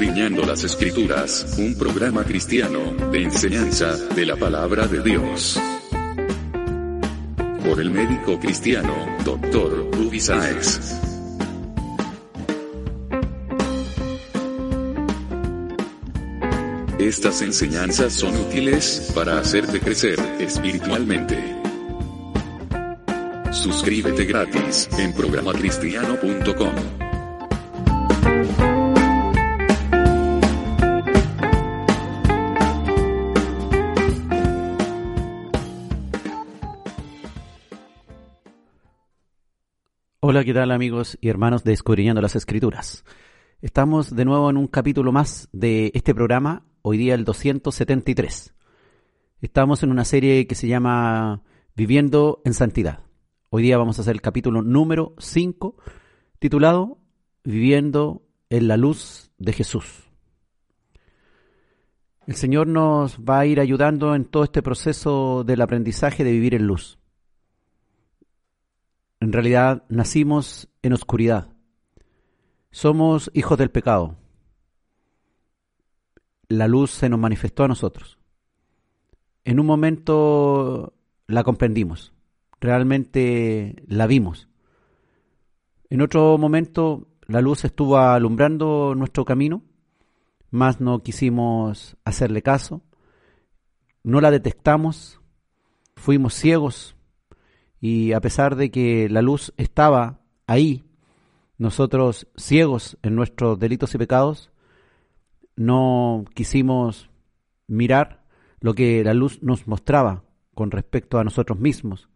Escudriñando las Escrituras, un programa cristiano de enseñanza de la palabra de Dios. Por el médico cristiano, Dr. Ruby Sáez. Estas enseñanzas son útiles para hacerte crecer espiritualmente. Suscríbete gratis en programacristiano.com. Hola, ¿qué tal amigos y hermanos de Escudriñando las Escrituras? Estamos de nuevo en un capítulo más de este programa, hoy día el 273. Estamos en una serie que se llama Viviendo en Santidad. Hoy día vamos a hacer el capítulo número 5, titulado Viviendo en la luz de Jesús. El Señor nos va a ir ayudando en todo este proceso del aprendizaje de vivir en luz. En realidad nacimos en oscuridad. Somos hijos del pecado. La luz se nos manifestó a nosotros. En un momento la comprendimos realmente la vimos. En otro momento la luz estuvo alumbrando nuestro camino, más no quisimos hacerle caso, no la detectamos, fuimos ciegos y a pesar de que la luz estaba ahí, nosotros ciegos en nuestros delitos y pecados, no quisimos mirar lo que la luz nos mostraba con respecto a nosotros mismos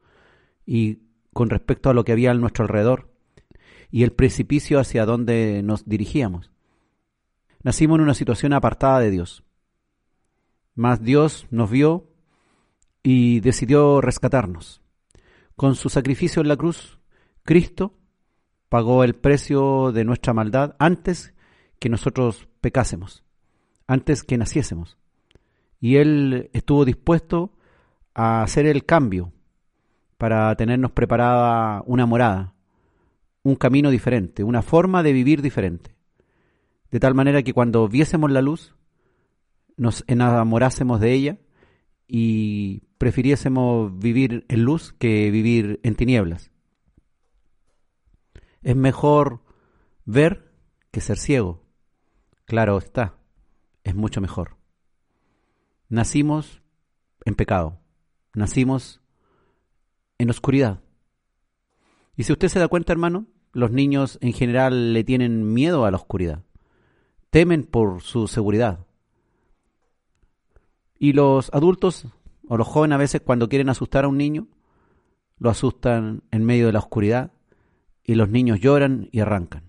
y con respecto a lo que había a nuestro alrededor y el precipicio hacia donde nos dirigíamos. Nacimos en una situación apartada de Dios. Mas Dios nos vio y decidió rescatarnos. Con su sacrificio en la cruz, Cristo pagó el precio de nuestra maldad antes que nosotros pecásemos, antes que naciésemos. Y Él estuvo dispuesto a hacer el cambio para tenernos preparada una morada, un camino diferente, una forma de vivir diferente. De tal manera que cuando viésemos la luz, nos enamorásemos de ella y prefiriésemos vivir en luz que vivir en tinieblas. Es mejor ver que ser ciego. Claro está, es mucho mejor. Nacimos en pecado, nacimos en oscuridad. Y si usted se da cuenta, hermano, los niños en general le tienen miedo a la oscuridad. Temen por su seguridad. Y los adultos o los jóvenes a veces cuando quieren asustar a un niño, lo asustan en medio de la oscuridad y los niños lloran y arrancan.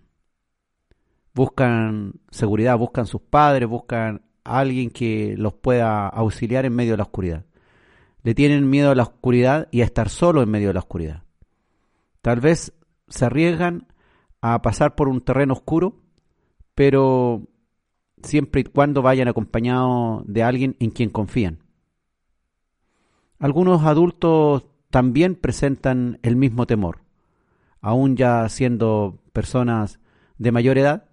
Buscan seguridad, buscan sus padres, buscan a alguien que los pueda auxiliar en medio de la oscuridad le tienen miedo a la oscuridad y a estar solo en medio de la oscuridad. Tal vez se arriesgan a pasar por un terreno oscuro, pero siempre y cuando vayan acompañados de alguien en quien confían. Algunos adultos también presentan el mismo temor, aún ya siendo personas de mayor edad,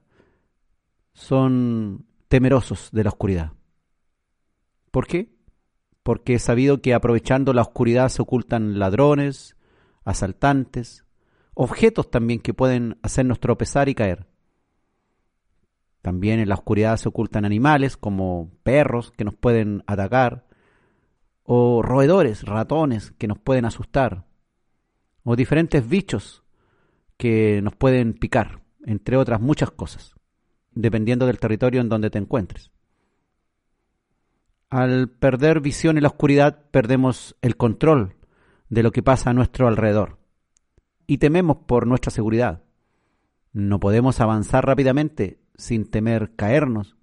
son temerosos de la oscuridad. ¿Por qué? porque he sabido que aprovechando la oscuridad se ocultan ladrones, asaltantes, objetos también que pueden hacernos tropezar y caer. También en la oscuridad se ocultan animales como perros que nos pueden atacar, o roedores, ratones que nos pueden asustar, o diferentes bichos que nos pueden picar, entre otras muchas cosas, dependiendo del territorio en donde te encuentres. Al perder visión en la oscuridad perdemos el control de lo que pasa a nuestro alrededor y tememos por nuestra seguridad. No podemos avanzar rápidamente sin temer caernos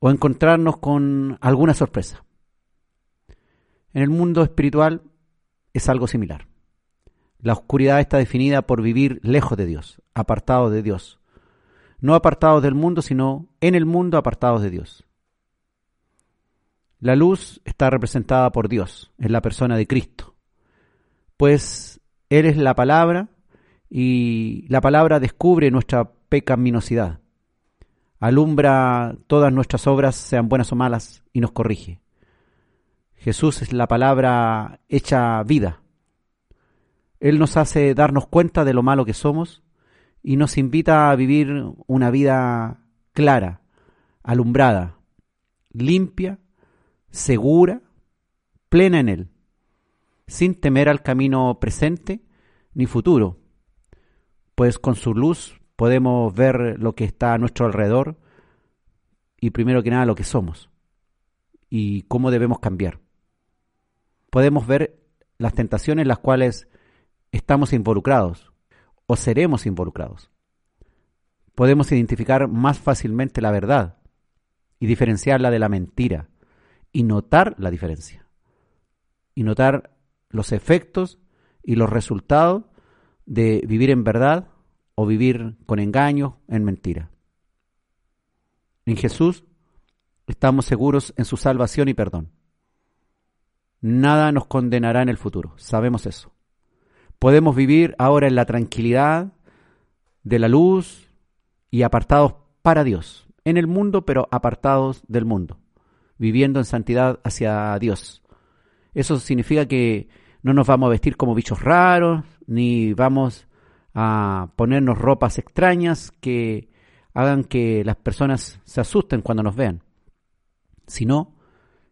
o encontrarnos con alguna sorpresa. En el mundo espiritual es algo similar. La oscuridad está definida por vivir lejos de Dios, apartados de Dios. No apartados del mundo, sino en el mundo apartados de Dios. La luz está representada por Dios, en la persona de Cristo, pues Él es la palabra y la palabra descubre nuestra pecaminosidad. alumbra todas nuestras obras, sean buenas o malas, y nos corrige. Jesús es la palabra hecha vida. Él nos hace darnos cuenta de lo malo que somos y nos invita a vivir una vida clara, alumbrada, limpia, segura, plena en Él, sin temer al camino presente ni futuro, pues con su luz podemos ver lo que está a nuestro alrededor y primero que nada lo que somos y cómo debemos cambiar. Podemos ver las tentaciones en las cuales estamos involucrados o seremos involucrados. Podemos identificar más fácilmente la verdad y diferenciarla de la mentira y notar la diferencia y notar los efectos y los resultados de vivir en verdad o vivir con engaño, en mentira. En Jesús estamos seguros en su salvación y perdón. Nada nos condenará en el futuro, sabemos eso. Podemos vivir ahora en la tranquilidad de la luz y apartados para Dios, en el mundo pero apartados del mundo, viviendo en santidad hacia Dios. Eso significa que no nos vamos a vestir como bichos raros, ni vamos a ponernos ropas extrañas que hagan que las personas se asusten cuando nos vean, sino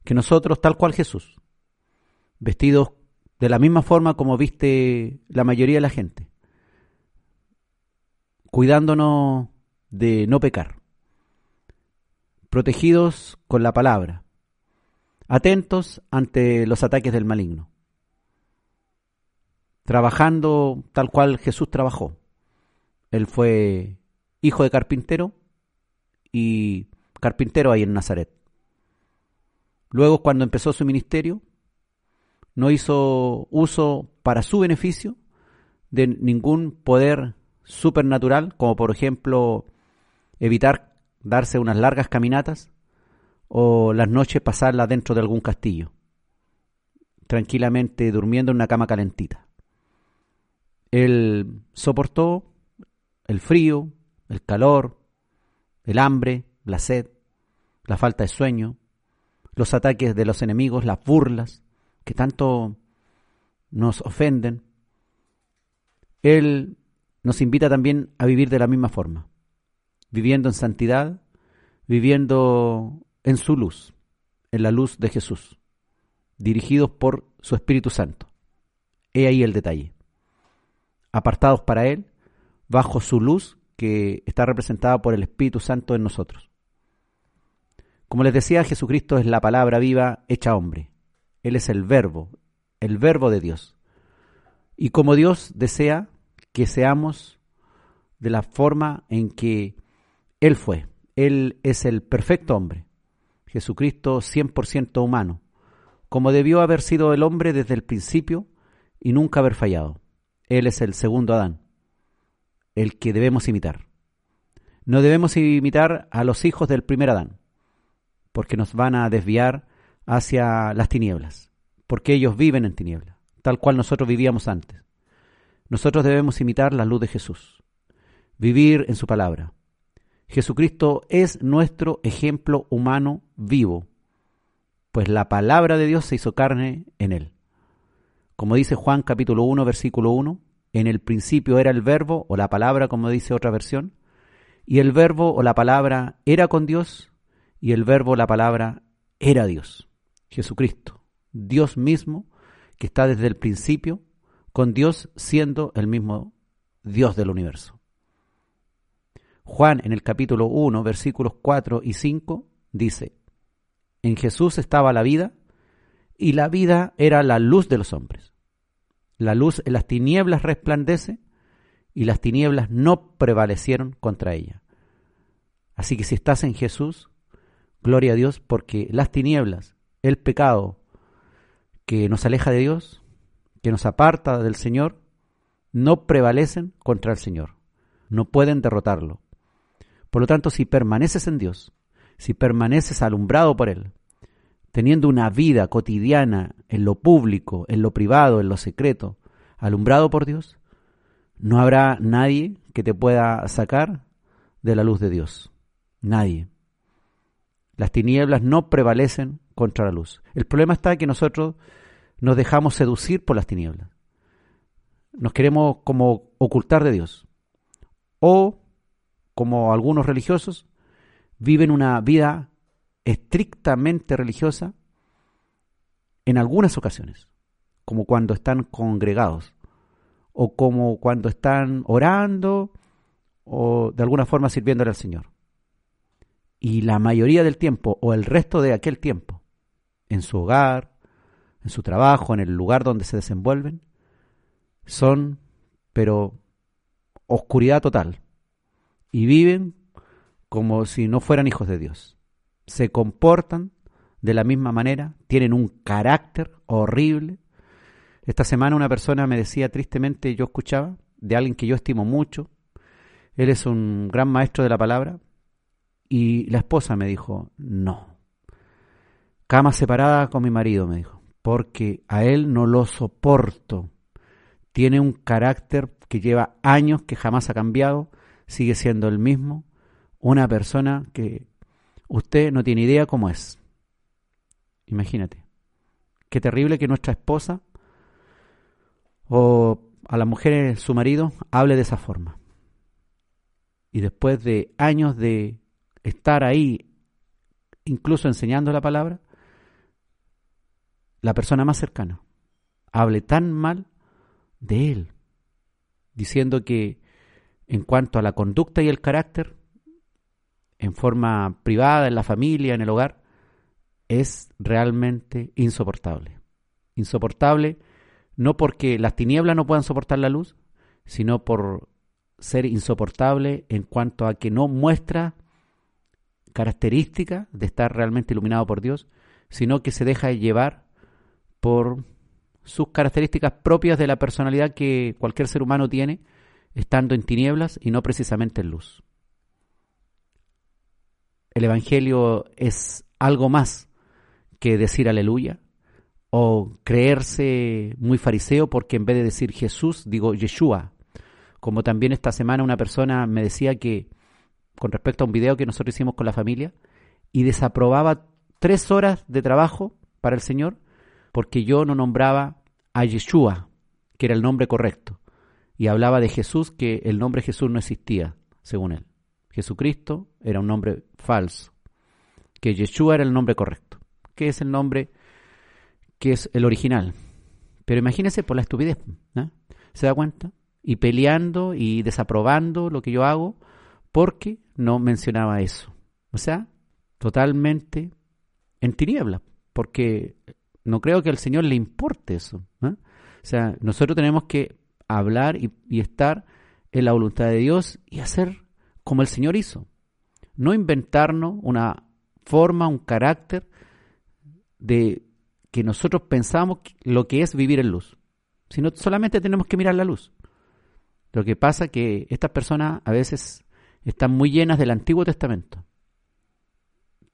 que nosotros, tal cual Jesús, vestidos de la misma forma como viste la mayoría de la gente, cuidándonos de no pecar, protegidos con la palabra, atentos ante los ataques del maligno trabajando tal cual Jesús trabajó. Él fue hijo de carpintero y carpintero ahí en Nazaret. Luego, cuando empezó su ministerio, no hizo uso para su beneficio de ningún poder supernatural, como por ejemplo evitar darse unas largas caminatas o las noches pasarlas dentro de algún castillo, tranquilamente durmiendo en una cama calentita. Él soportó el frío, el calor, el hambre, la sed, la falta de sueño, los ataques de los enemigos, las burlas que tanto nos ofenden. Él nos invita también a vivir de la misma forma, viviendo en santidad, viviendo en su luz, en la luz de Jesús, dirigidos por su Espíritu Santo. He ahí el detalle apartados para Él, bajo su luz que está representada por el Espíritu Santo en nosotros. Como les decía, Jesucristo es la palabra viva hecha hombre. Él es el verbo, el verbo de Dios. Y como Dios desea que seamos de la forma en que Él fue. Él es el perfecto hombre. Jesucristo 100% humano, como debió haber sido el hombre desde el principio y nunca haber fallado. Él es el segundo Adán, el que debemos imitar. No debemos imitar a los hijos del primer Adán, porque nos van a desviar hacia las tinieblas, porque ellos viven en tinieblas, tal cual nosotros vivíamos antes. Nosotros debemos imitar la luz de Jesús, vivir en su palabra. Jesucristo es nuestro ejemplo humano vivo, pues la palabra de Dios se hizo carne en él. Como dice Juan capítulo 1, versículo 1, en el principio era el verbo o la palabra, como dice otra versión, y el verbo o la palabra era con Dios, y el verbo o la palabra era Dios, Jesucristo, Dios mismo, que está desde el principio, con Dios siendo el mismo Dios del universo. Juan en el capítulo 1, versículos 4 y 5 dice, en Jesús estaba la vida, y la vida era la luz de los hombres. La luz en las tinieblas resplandece y las tinieblas no prevalecieron contra ella. Así que si estás en Jesús, gloria a Dios porque las tinieblas, el pecado que nos aleja de Dios, que nos aparta del Señor, no prevalecen contra el Señor, no pueden derrotarlo. Por lo tanto, si permaneces en Dios, si permaneces alumbrado por Él, teniendo una vida cotidiana en lo público, en lo privado, en lo secreto, alumbrado por Dios, no habrá nadie que te pueda sacar de la luz de Dios. Nadie. Las tinieblas no prevalecen contra la luz. El problema está que nosotros nos dejamos seducir por las tinieblas. Nos queremos como ocultar de Dios. O, como algunos religiosos, viven una vida estrictamente religiosa en algunas ocasiones, como cuando están congregados, o como cuando están orando, o de alguna forma sirviéndole al Señor. Y la mayoría del tiempo, o el resto de aquel tiempo, en su hogar, en su trabajo, en el lugar donde se desenvuelven, son, pero, oscuridad total. Y viven como si no fueran hijos de Dios. Se comportan de la misma manera, tienen un carácter horrible. Esta semana una persona me decía tristemente, yo escuchaba, de alguien que yo estimo mucho, él es un gran maestro de la palabra, y la esposa me dijo, no, cama separada con mi marido, me dijo, porque a él no lo soporto. Tiene un carácter que lleva años, que jamás ha cambiado, sigue siendo el mismo, una persona que usted no tiene idea cómo es. Imagínate. Qué terrible que nuestra esposa o a la mujer su marido hable de esa forma. Y después de años de estar ahí, incluso enseñando la palabra, la persona más cercana hable tan mal de él, diciendo que en cuanto a la conducta y el carácter, en forma privada, en la familia, en el hogar, es realmente insoportable. Insoportable no porque las tinieblas no puedan soportar la luz, sino por ser insoportable en cuanto a que no muestra características de estar realmente iluminado por Dios, sino que se deja llevar por sus características propias de la personalidad que cualquier ser humano tiene, estando en tinieblas y no precisamente en luz. El Evangelio es algo más que decir aleluya o creerse muy fariseo porque en vez de decir Jesús digo Yeshua. Como también esta semana una persona me decía que con respecto a un video que nosotros hicimos con la familia y desaprobaba tres horas de trabajo para el Señor porque yo no nombraba a Yeshua, que era el nombre correcto, y hablaba de Jesús, que el nombre Jesús no existía, según él. Jesucristo era un nombre falso, que Yeshua era el nombre correcto, que es el nombre que es el original. Pero imagínese por la estupidez, ¿se da cuenta? Y peleando y desaprobando lo que yo hago porque no mencionaba eso. O sea, totalmente en tiniebla, porque no creo que al Señor le importe eso. O sea, nosotros tenemos que hablar y, y estar en la voluntad de Dios y hacer como el Señor hizo. No inventarnos una forma, un carácter de que nosotros pensamos lo que es vivir en luz, sino solamente tenemos que mirar la luz. Lo que pasa es que estas personas a veces están muy llenas del Antiguo Testamento,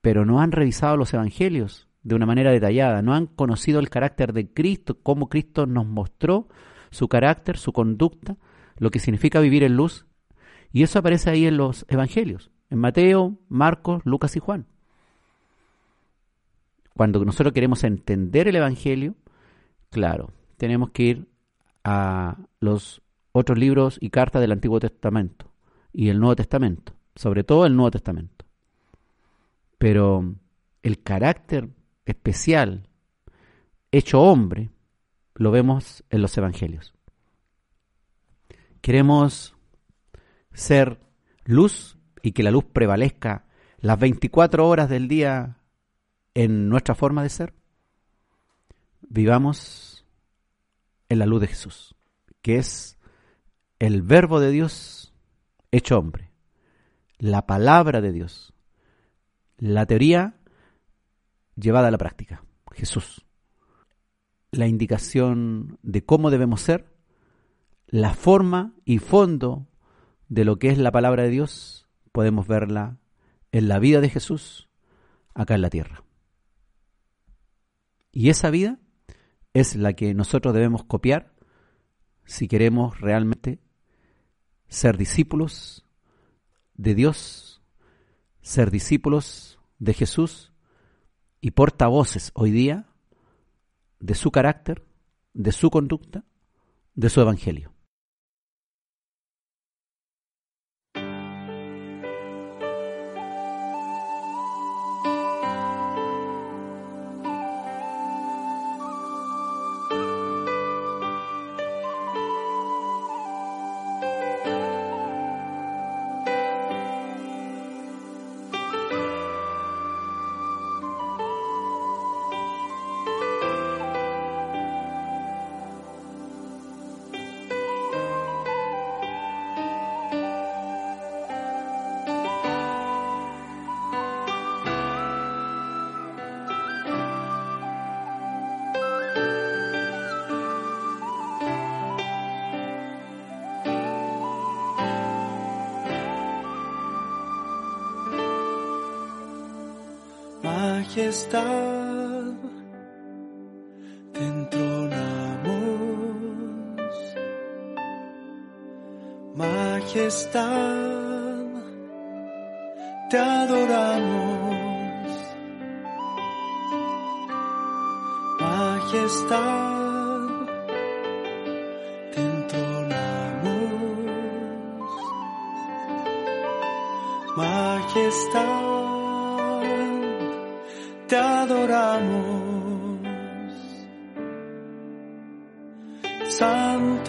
pero no han revisado los evangelios de una manera detallada, no han conocido el carácter de Cristo, cómo Cristo nos mostró su carácter, su conducta, lo que significa vivir en luz y eso aparece ahí en los evangelios, en Mateo, Marcos, Lucas y Juan. Cuando nosotros queremos entender el evangelio, claro, tenemos que ir a los otros libros y cartas del Antiguo Testamento y el Nuevo Testamento, sobre todo el Nuevo Testamento. Pero el carácter especial, hecho hombre, lo vemos en los evangelios. Queremos ser luz y que la luz prevalezca las 24 horas del día en nuestra forma de ser, vivamos en la luz de Jesús, que es el verbo de Dios hecho hombre, la palabra de Dios, la teoría llevada a la práctica, Jesús, la indicación de cómo debemos ser, la forma y fondo de lo que es la palabra de Dios, podemos verla en la vida de Jesús acá en la tierra. Y esa vida es la que nosotros debemos copiar si queremos realmente ser discípulos de Dios, ser discípulos de Jesús y portavoces hoy día de su carácter, de su conducta, de su evangelio. Majestad. Te entronamos, majestad. Te adoramos, majestad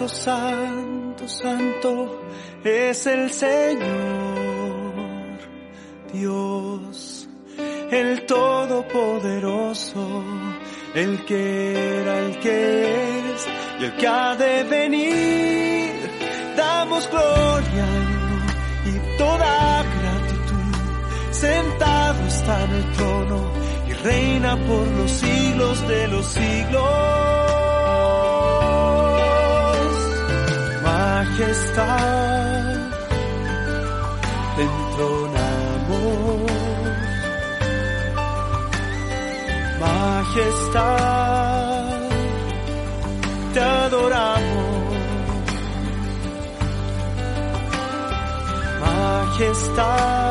Santo, santo, es el Señor, Dios, el Todopoderoso, el que era, el que es y el que ha de venir. Damos gloria y toda gratitud. Sentado está en el trono reina por los siglos de los siglos. Majestad, te entronamos. Majestad, te adoramos. Majestad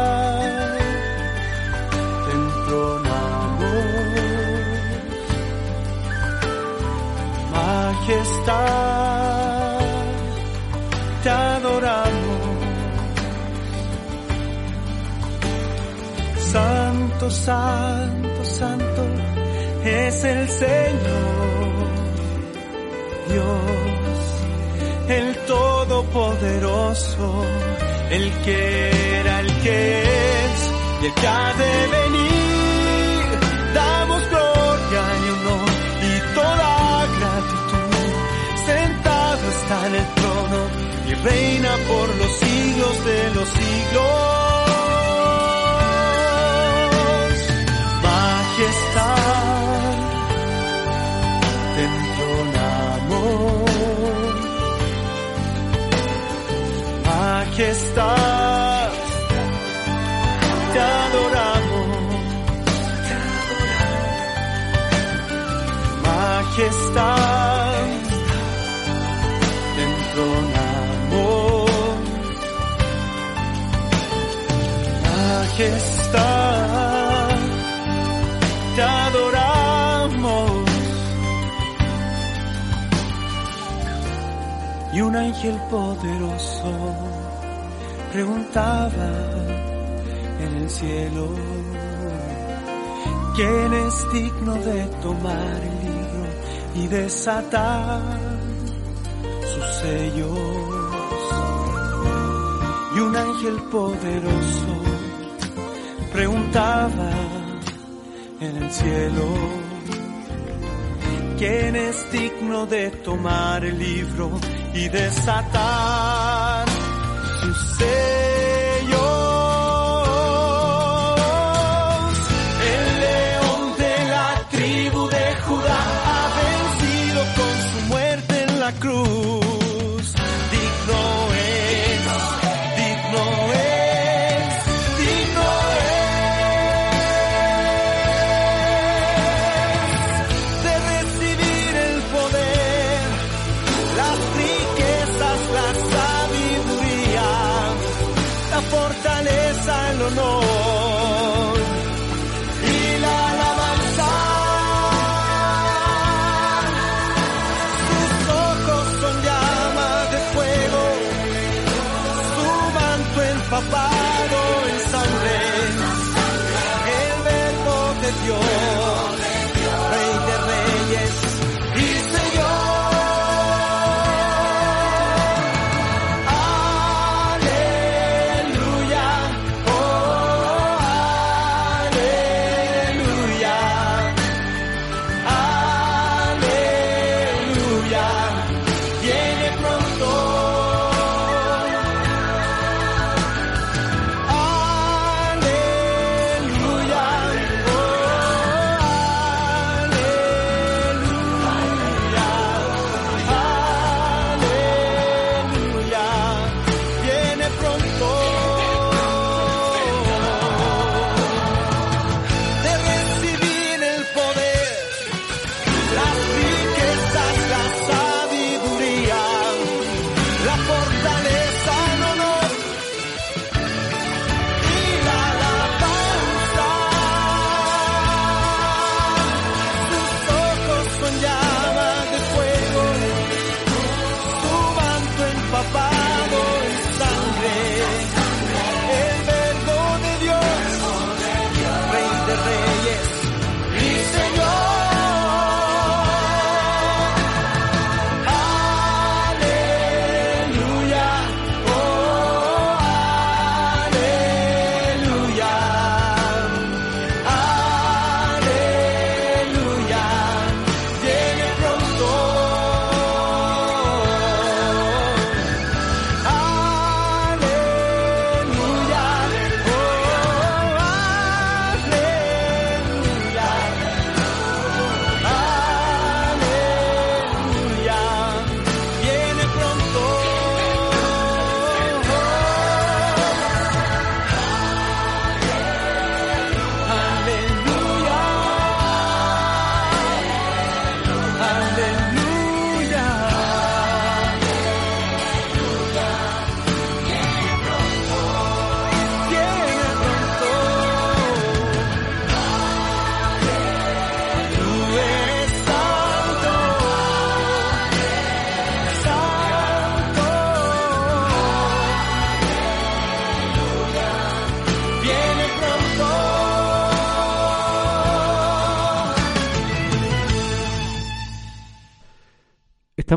majestad, Santo, santo, es el Señor, Dios, el Todopoderoso, el que era, el que es y el que ha de venir. Damos gloria y honor y toda gratitud. Sentado está en el trono y reina por los siglos de los siglos. Majestad, te adoramos. Majestad, te entronamos. Majestad, te adoramos. Y un ángel poderoso preguntaba en el cielo, ¿quién es digno de tomar el libro y desatar sus sellos? Y un ángel poderoso preguntaba en el cielo, ¿quién es digno de tomar el libro y desatar sus sellos?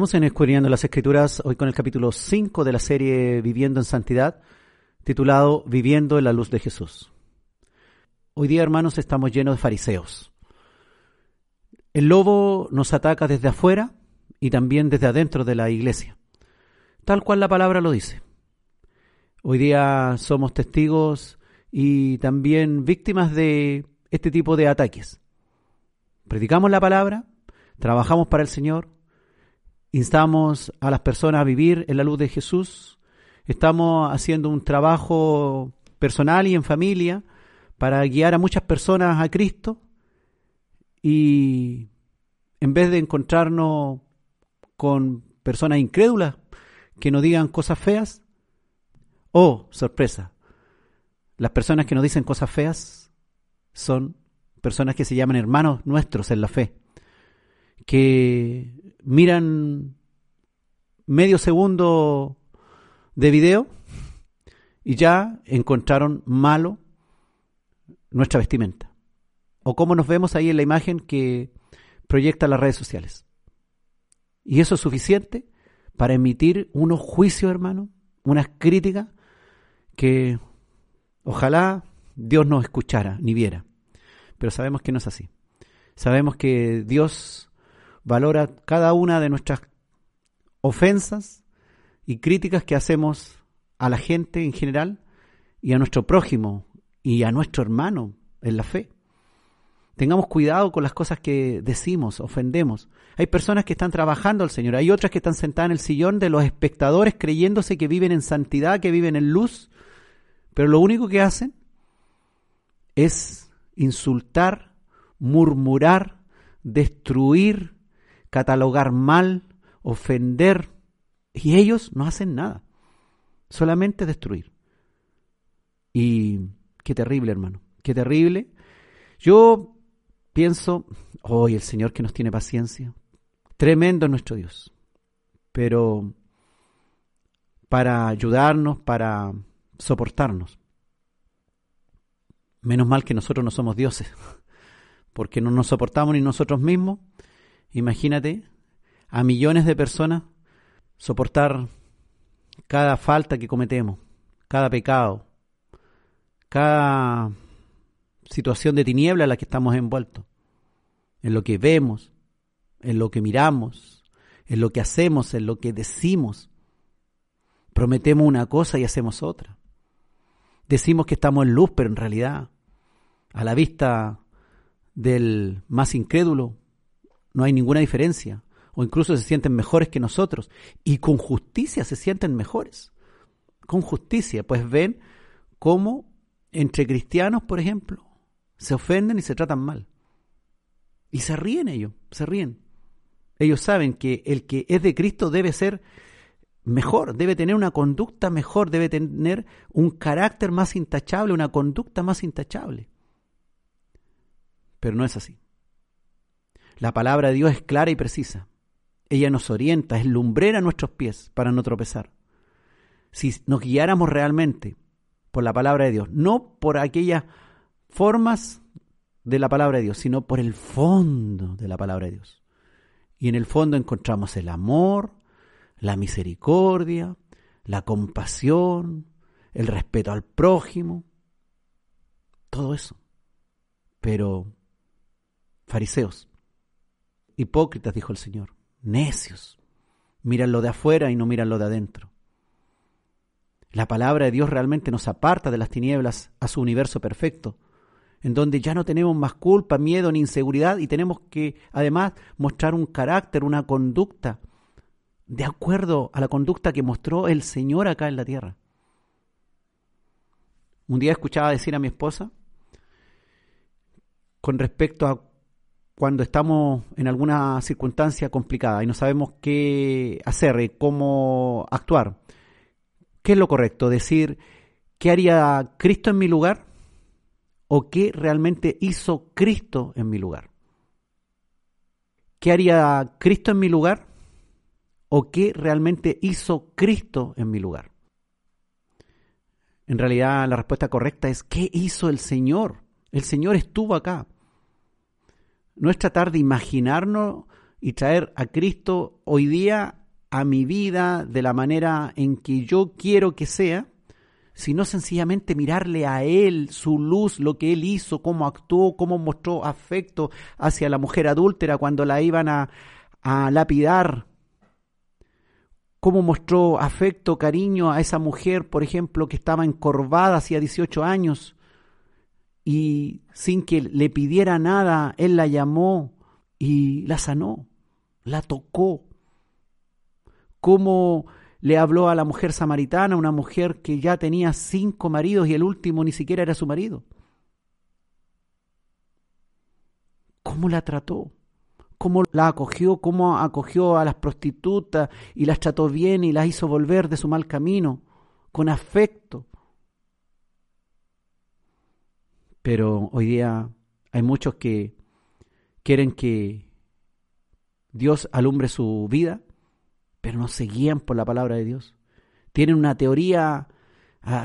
Estamos en Escudriñando las Escrituras, hoy con el capítulo 5 de la serie Viviendo en Santidad, titulado Viviendo en la Luz de Jesús. Hoy día, hermanos, estamos llenos de fariseos. El lobo nos ataca desde afuera y también desde adentro de la iglesia, tal cual la palabra lo dice. Hoy día somos testigos y también víctimas de este tipo de ataques. Predicamos la palabra, trabajamos para el Señor, instamos a las personas a vivir en la luz de Jesús, estamos haciendo un trabajo personal y en familia para guiar a muchas personas a Cristo. Y en vez de encontrarnos con personas incrédulas que nos digan cosas feas, oh, sorpresa, las personas que nos dicen cosas feas son personas que se llaman hermanos nuestros en la fe, que miran medio segundo de video y ya encontraron malo nuestra vestimenta. O cómo nos vemos ahí en la imagen que proyecta las redes sociales. Y eso es suficiente para emitir unos juicios, hermano, unas críticas que ojalá Dios no escuchara ni viera. Pero sabemos que no es así. Sabemos que Dios valora cada una de nuestras ofensas y críticas que hacemos a la gente en general y a nuestro prójimo y a nuestro hermano en la fe. Tengamos cuidado con las cosas que decimos, ofendemos. Hay personas que están trabajando al Señor, hay otras que están sentadas en el sillón de los espectadores creyéndose que viven en santidad, que viven en luz, pero lo único que hacen es insultar, murmurar, destruir, catalogar mal, ofender, y ellos no hacen nada, solamente destruir. Y qué terrible, hermano, qué terrible. Yo pienso, hoy el Señor que nos tiene paciencia, tremendo es nuestro Dios, pero para ayudarnos, para soportarnos. Menos mal que nosotros no somos dioses, porque no nos soportamos ni nosotros mismos. Imagínate a millones de personas soportar cada falta que cometemos, cada pecado, cada situación de tiniebla en la que estamos envueltos, en lo que vemos, en lo que miramos, en lo que hacemos, en lo que decimos. Prometemos una cosa y hacemos otra. Decimos que estamos en luz, pero en realidad, a la vista del más incrédulo, no hay ninguna diferencia. O incluso se sienten mejores que nosotros. Y con justicia se sienten mejores. Con justicia. Pues ven cómo entre cristianos, por ejemplo, se ofenden y se tratan mal. Y se ríen ellos, se ríen. Ellos saben que el que es de Cristo debe ser mejor, debe tener una conducta mejor, debe tener un carácter más intachable, una conducta más intachable. Pero no es así. La palabra de Dios es clara y precisa. Ella nos orienta, es lumbrera a nuestros pies para no tropezar. Si nos guiáramos realmente por la palabra de Dios, no por aquellas formas de la palabra de Dios, sino por el fondo de la palabra de Dios. Y en el fondo encontramos el amor, la misericordia, la compasión, el respeto al prójimo, todo eso. Pero, fariseos, hipócritas, dijo el Señor, necios, miran lo de afuera y no miran lo de adentro. La palabra de Dios realmente nos aparta de las tinieblas a su universo perfecto, en donde ya no tenemos más culpa, miedo ni inseguridad y tenemos que además mostrar un carácter, una conducta de acuerdo a la conducta que mostró el Señor acá en la tierra. Un día escuchaba decir a mi esposa, con respecto a cuando estamos en alguna circunstancia complicada y no sabemos qué hacer y cómo actuar, ¿qué es lo correcto? ¿Decir qué haría Cristo en mi lugar? ¿O qué realmente hizo Cristo en mi lugar? ¿Qué haría Cristo en mi lugar? o qué realmente hizo Cristo en mi lugar? En realidad la respuesta correcta es ¿qué hizo el Señor? El Señor estuvo acá. No es tratar de imaginarnos y traer a Cristo hoy día a mi vida de la manera en que yo quiero que sea, sino sencillamente mirarle a Él, su luz, lo que Él hizo, cómo actuó, cómo mostró afecto hacia la mujer adúltera cuando la iban a, a lapidar, cómo mostró afecto, cariño a esa mujer, por ejemplo, que estaba encorvada hacía 18 años y sin que le pidiera nada, él la llamó y la sanó, la tocó. Cómo le habló a la mujer samaritana, una mujer que ya tenía cinco maridos y el último ni siquiera era su marido. ¿Cómo la trató? cómo la acogió, cómo acogió a las prostitutas y las trató bien y las hizo volver de su mal camino, con afecto. Pero hoy día hay muchos que quieren que Dios alumbre su vida, pero no se guían por la palabra de Dios. Tienen una teoría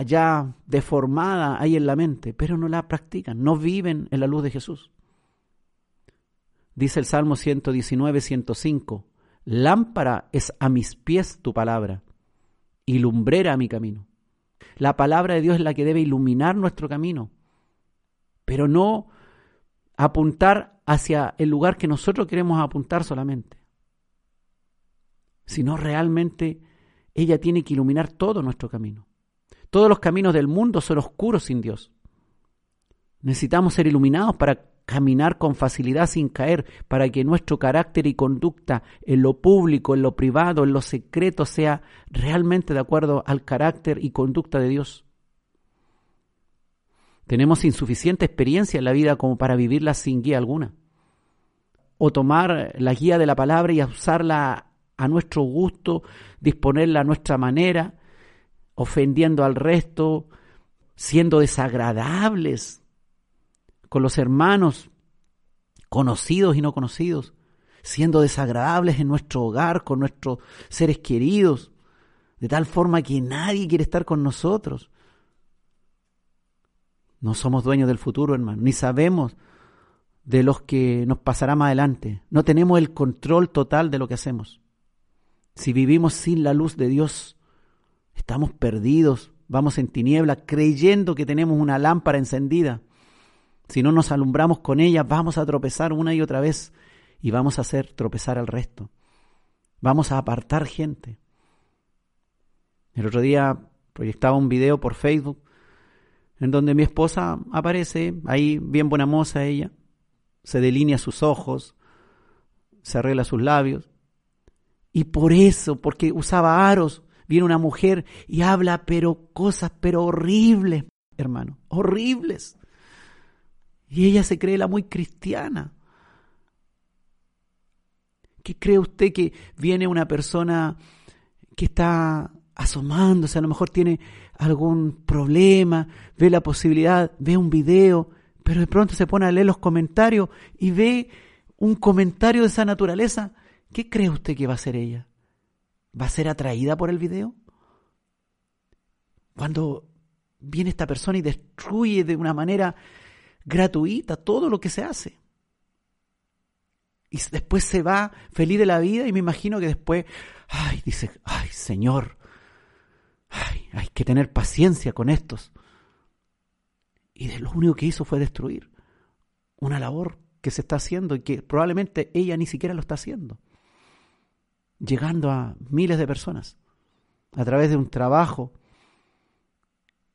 ya deformada ahí en la mente, pero no la practican, no viven en la luz de Jesús. Dice el Salmo 119, 105, lámpara es a mis pies tu palabra y lumbrera a mi camino. La palabra de Dios es la que debe iluminar nuestro camino, pero no apuntar hacia el lugar que nosotros queremos apuntar solamente, sino realmente ella tiene que iluminar todo nuestro camino. Todos los caminos del mundo son oscuros sin Dios. Necesitamos ser iluminados para caminar con facilidad sin caer, para que nuestro carácter y conducta en lo público, en lo privado, en lo secreto sea realmente de acuerdo al carácter y conducta de Dios. Tenemos insuficiente experiencia en la vida como para vivirla sin guía alguna. O tomar la guía de la palabra y usarla a nuestro gusto, disponerla a nuestra manera, ofendiendo al resto, siendo desagradables con los hermanos, conocidos y no conocidos, siendo desagradables en nuestro hogar, con nuestros seres queridos, de tal forma que nadie quiere estar con nosotros. No somos dueños del futuro, hermano, ni sabemos de los que nos pasará más adelante. No tenemos el control total de lo que hacemos. Si vivimos sin la luz de Dios, estamos perdidos, vamos en tinieblas creyendo que tenemos una lámpara encendida. Si no nos alumbramos con ella, vamos a tropezar una y otra vez y vamos a hacer tropezar al resto. Vamos a apartar gente. El otro día proyectaba un video por Facebook en donde mi esposa aparece, ahí bien buena moza ella, se delinea sus ojos, se arregla sus labios. Y por eso, porque usaba aros, viene una mujer y habla, pero cosas, pero horribles, hermano, horribles. Y ella se cree la muy cristiana. ¿Qué cree usted que viene una persona que está asomándose, a lo mejor tiene algún problema, ve la posibilidad, ve un video, pero de pronto se pone a leer los comentarios y ve un comentario de esa naturaleza, ¿qué cree usted que va a ser ella? ¿Va a ser atraída por el video? Cuando viene esta persona y destruye de una manera gratuita todo lo que se hace. Y después se va feliz de la vida y me imagino que después, ay, dice, ay, Señor, hay que tener paciencia con estos. Y de lo único que hizo fue destruir una labor que se está haciendo y que probablemente ella ni siquiera lo está haciendo. Llegando a miles de personas a través de un trabajo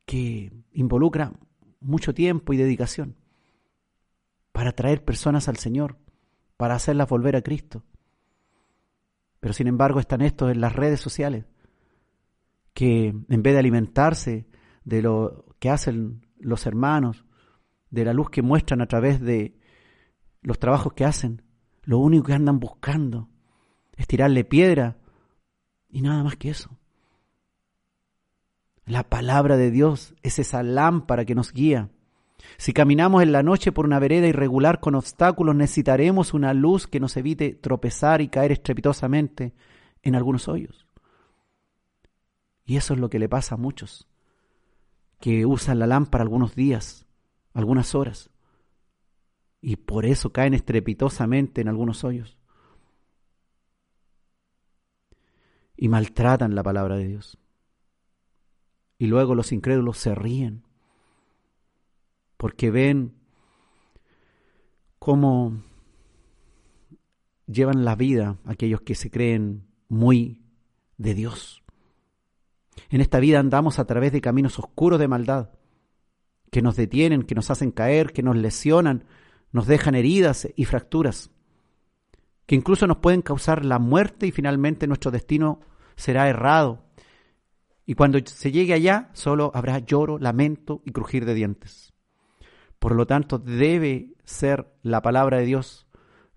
que involucra mucho tiempo y dedicación para traer personas al Señor, para hacerlas volver a Cristo. Pero sin embargo están estos en las redes sociales que en vez de alimentarse de lo que hacen los hermanos, de la luz que muestran a través de los trabajos que hacen, lo único que andan buscando es tirarle piedra y nada más que eso. La palabra de Dios es esa lámpara que nos guía. Si caminamos en la noche por una vereda irregular con obstáculos, necesitaremos una luz que nos evite tropezar y caer estrepitosamente en algunos hoyos. Y eso es lo que le pasa a muchos, que usan la lámpara algunos días, algunas horas, y por eso caen estrepitosamente en algunos hoyos. Y maltratan la palabra de Dios. Y luego los incrédulos se ríen, porque ven cómo llevan la vida aquellos que se creen muy de Dios. En esta vida andamos a través de caminos oscuros de maldad, que nos detienen, que nos hacen caer, que nos lesionan, nos dejan heridas y fracturas, que incluso nos pueden causar la muerte y finalmente nuestro destino será errado. Y cuando se llegue allá, solo habrá lloro, lamento y crujir de dientes. Por lo tanto, debe ser la palabra de Dios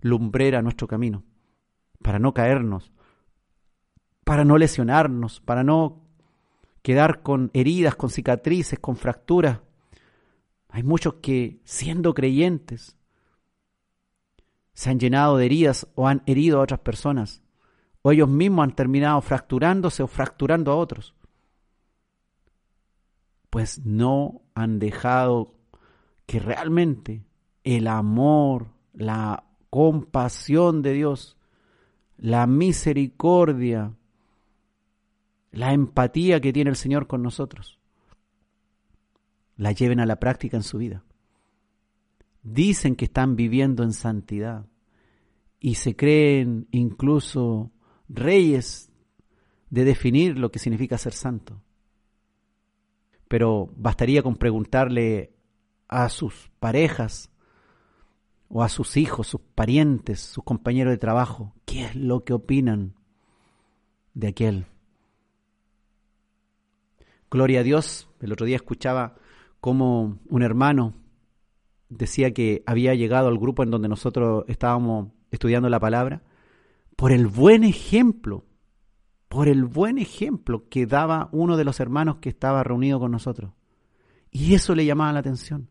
lumbrera nuestro camino, para no caernos, para no lesionarnos, para no quedar con heridas, con cicatrices, con fracturas. Hay muchos que, siendo creyentes, se han llenado de heridas o han herido a otras personas, o ellos mismos han terminado fracturándose o fracturando a otros, pues no han dejado que realmente el amor, la compasión de Dios, la misericordia, la empatía que tiene el Señor con nosotros, la lleven a la práctica en su vida. Dicen que están viviendo en santidad y se creen incluso reyes de definir lo que significa ser santo. Pero bastaría con preguntarle a sus parejas o a sus hijos, sus parientes, sus compañeros de trabajo, qué es lo que opinan de aquel Gloria a Dios. El otro día escuchaba cómo un hermano decía que había llegado al grupo en donde nosotros estábamos estudiando la palabra por el buen ejemplo, por el buen ejemplo que daba uno de los hermanos que estaba reunido con nosotros. Y eso le llamaba la atención,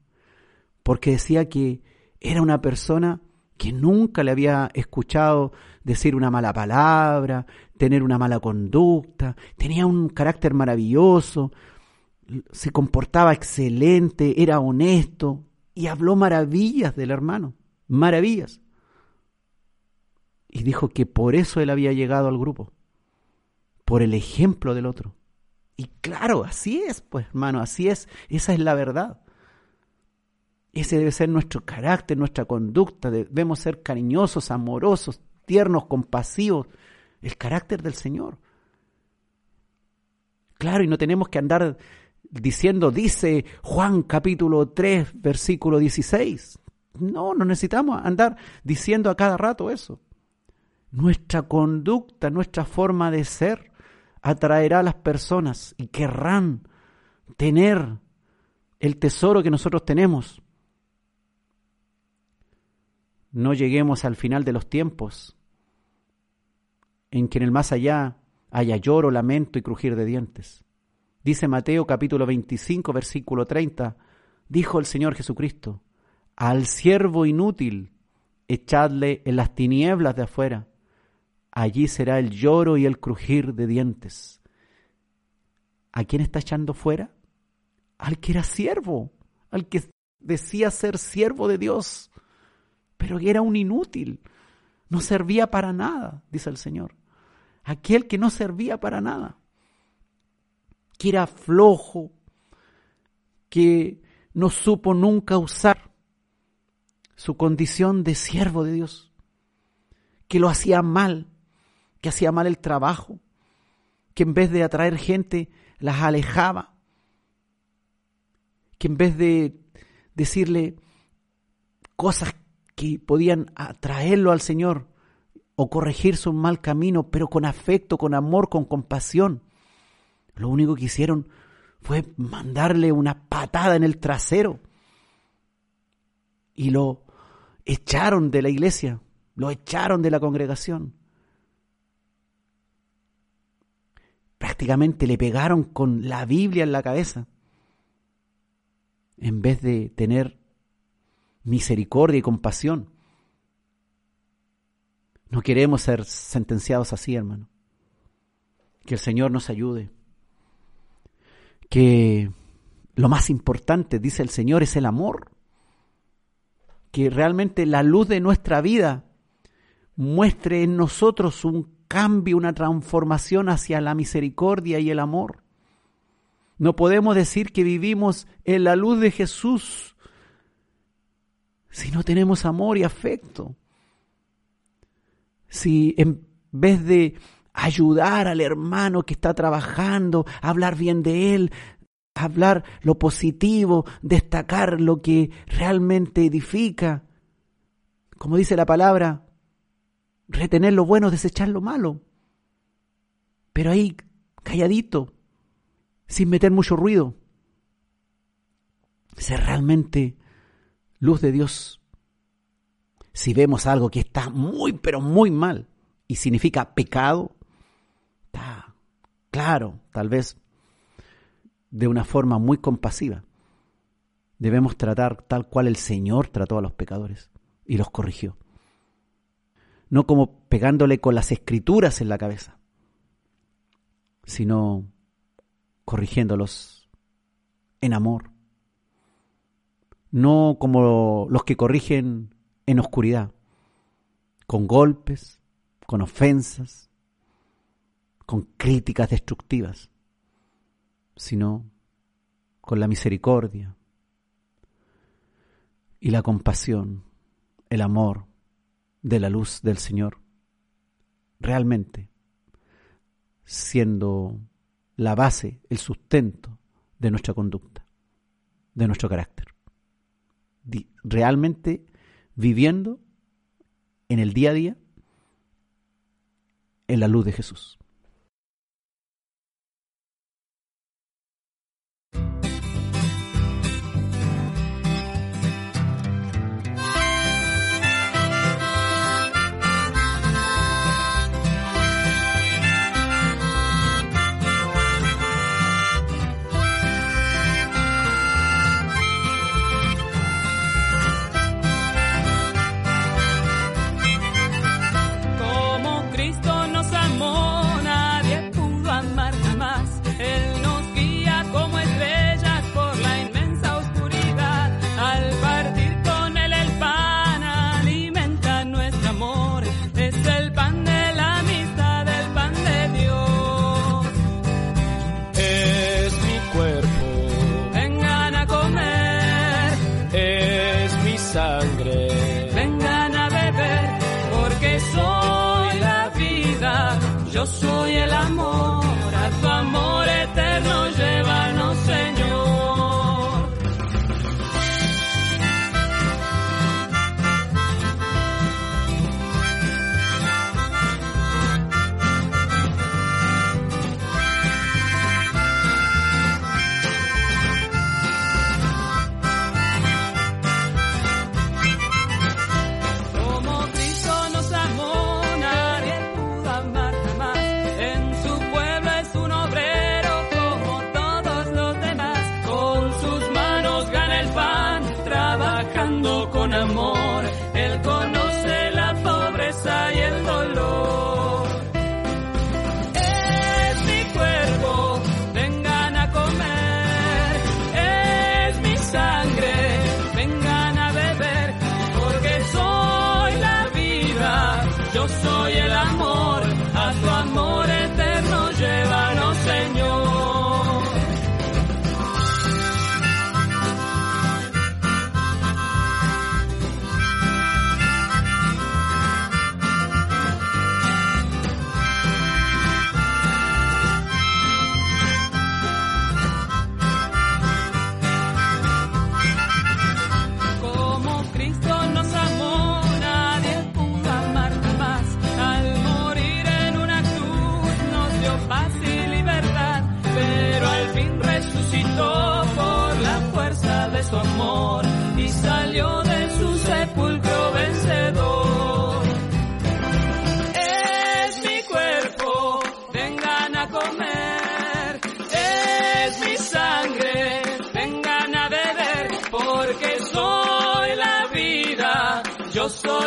porque decía que era una persona que nunca le había escuchado decir una mala palabra, tener una mala conducta, tenía un carácter maravilloso, se comportaba excelente, era honesto y habló maravillas del hermano, maravillas. Y dijo que por eso él había llegado al grupo, por el ejemplo del otro. Y claro, así es, pues hermano, así es, esa es la verdad. Ese debe ser nuestro carácter, nuestra conducta, debemos ser cariñosos, amorosos, tiernos, compasivos, el carácter del Señor. Claro, y no tenemos que andar diciendo, dice Juan capítulo 3, versículo 16. No, no necesitamos andar diciendo a cada rato eso. Nuestra conducta, nuestra forma de ser atraerá a las personas y querrán tener el tesoro que nosotros tenemos. No lleguemos al final de los tiempos en que en el más allá haya lloro, lamento y crujir de dientes. Dice Mateo capítulo 25, versículo 30, dijo el Señor Jesucristo, al siervo inútil echadle en las tinieblas de afuera, allí será el lloro y el crujir de dientes. ¿A quién está echando fuera? Al que era siervo, al que decía ser siervo de Dios, pero era un inútil, no servía para nada, dice el Señor. Aquel que no servía para nada, que era flojo, que no supo nunca usar su condición de siervo de Dios, que lo hacía mal, que hacía mal el trabajo, que en vez de atraer gente las alejaba, que en vez de decirle cosas que podían atraerlo al Señor o corregir su mal camino, pero con afecto, con amor, con compasión, lo único que hicieron fue mandarle una patada en el trasero y lo echaron de la iglesia, lo echaron de la congregación. prácticamente le pegaron con la Biblia en la cabeza, en vez de tener misericordia y compasión. No queremos ser sentenciados así, hermano. Que el Señor nos ayude. Que lo más importante, dice el Señor, es el amor. Que realmente la luz de nuestra vida muestre en nosotros un cambio, una transformación hacia la misericordia y el amor. No podemos decir que vivimos en la luz de Jesús si no tenemos amor y afecto. Si en vez de ayudar al hermano que está trabajando, hablar bien de él, hablar lo positivo, destacar lo que realmente edifica, como dice la palabra, retener lo bueno, desechar lo malo. Pero ahí, calladito, sin meter mucho ruido. Ser realmente luz de Dios. Si vemos algo que está muy, pero muy mal y significa pecado, está claro, tal vez de una forma muy compasiva. Debemos tratar tal cual el Señor trató a los pecadores y los corrigió no como pegándole con las escrituras en la cabeza, sino corrigiéndolos en amor, no como los que corrigen en oscuridad, con golpes, con ofensas, con críticas destructivas, sino con la misericordia y la compasión, el amor, de la luz del Señor, realmente siendo la base, el sustento de nuestra conducta, de nuestro carácter. Realmente viviendo en el día a día en la luz de Jesús.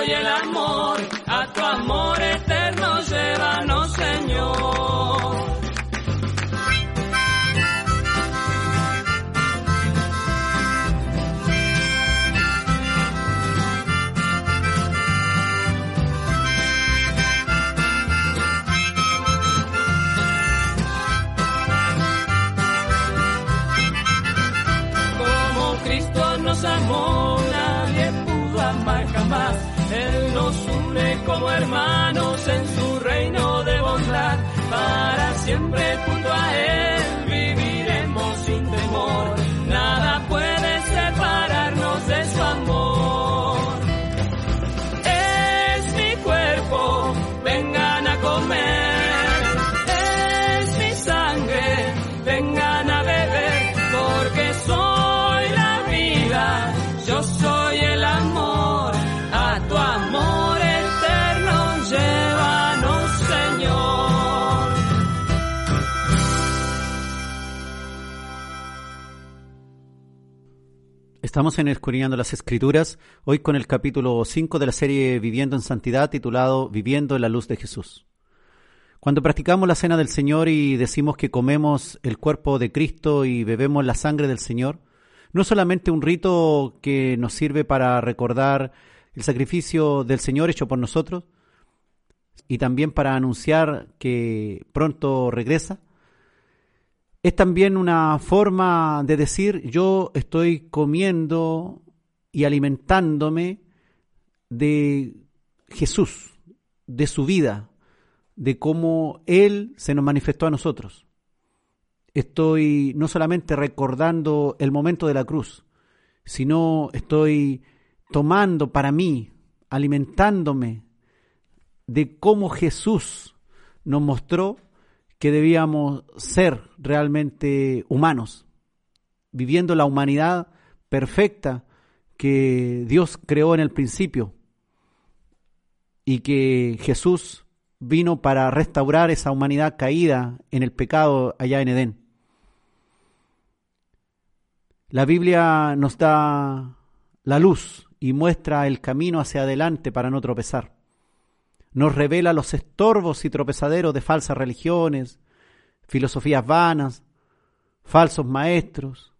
Soy el amor. A tu amor eterno my Estamos en Escudriñando las Escrituras, hoy con el capítulo 5 de la serie Viviendo en Santidad, titulado Viviendo en la Luz de Jesús. Cuando practicamos la cena del Señor y decimos que comemos el cuerpo de Cristo y bebemos la sangre del Señor, no es solamente un rito que nos sirve para recordar el sacrificio del Señor hecho por nosotros y también para anunciar que pronto regresa, es también una forma de decir yo estoy comiendo y alimentándome de Jesús, de su vida, de cómo Él se nos manifestó a nosotros. Estoy no solamente recordando el momento de la cruz, sino estoy tomando para mí, alimentándome de cómo Jesús nos mostró que debíamos ser realmente humanos, viviendo la humanidad perfecta que Dios creó en el principio y que Jesús vino para restaurar esa humanidad caída en el pecado allá en Edén. La Biblia nos da la luz y muestra el camino hacia adelante para no tropezar nos revela los estorbos y tropezaderos de falsas religiones, filosofías vanas, falsos maestros,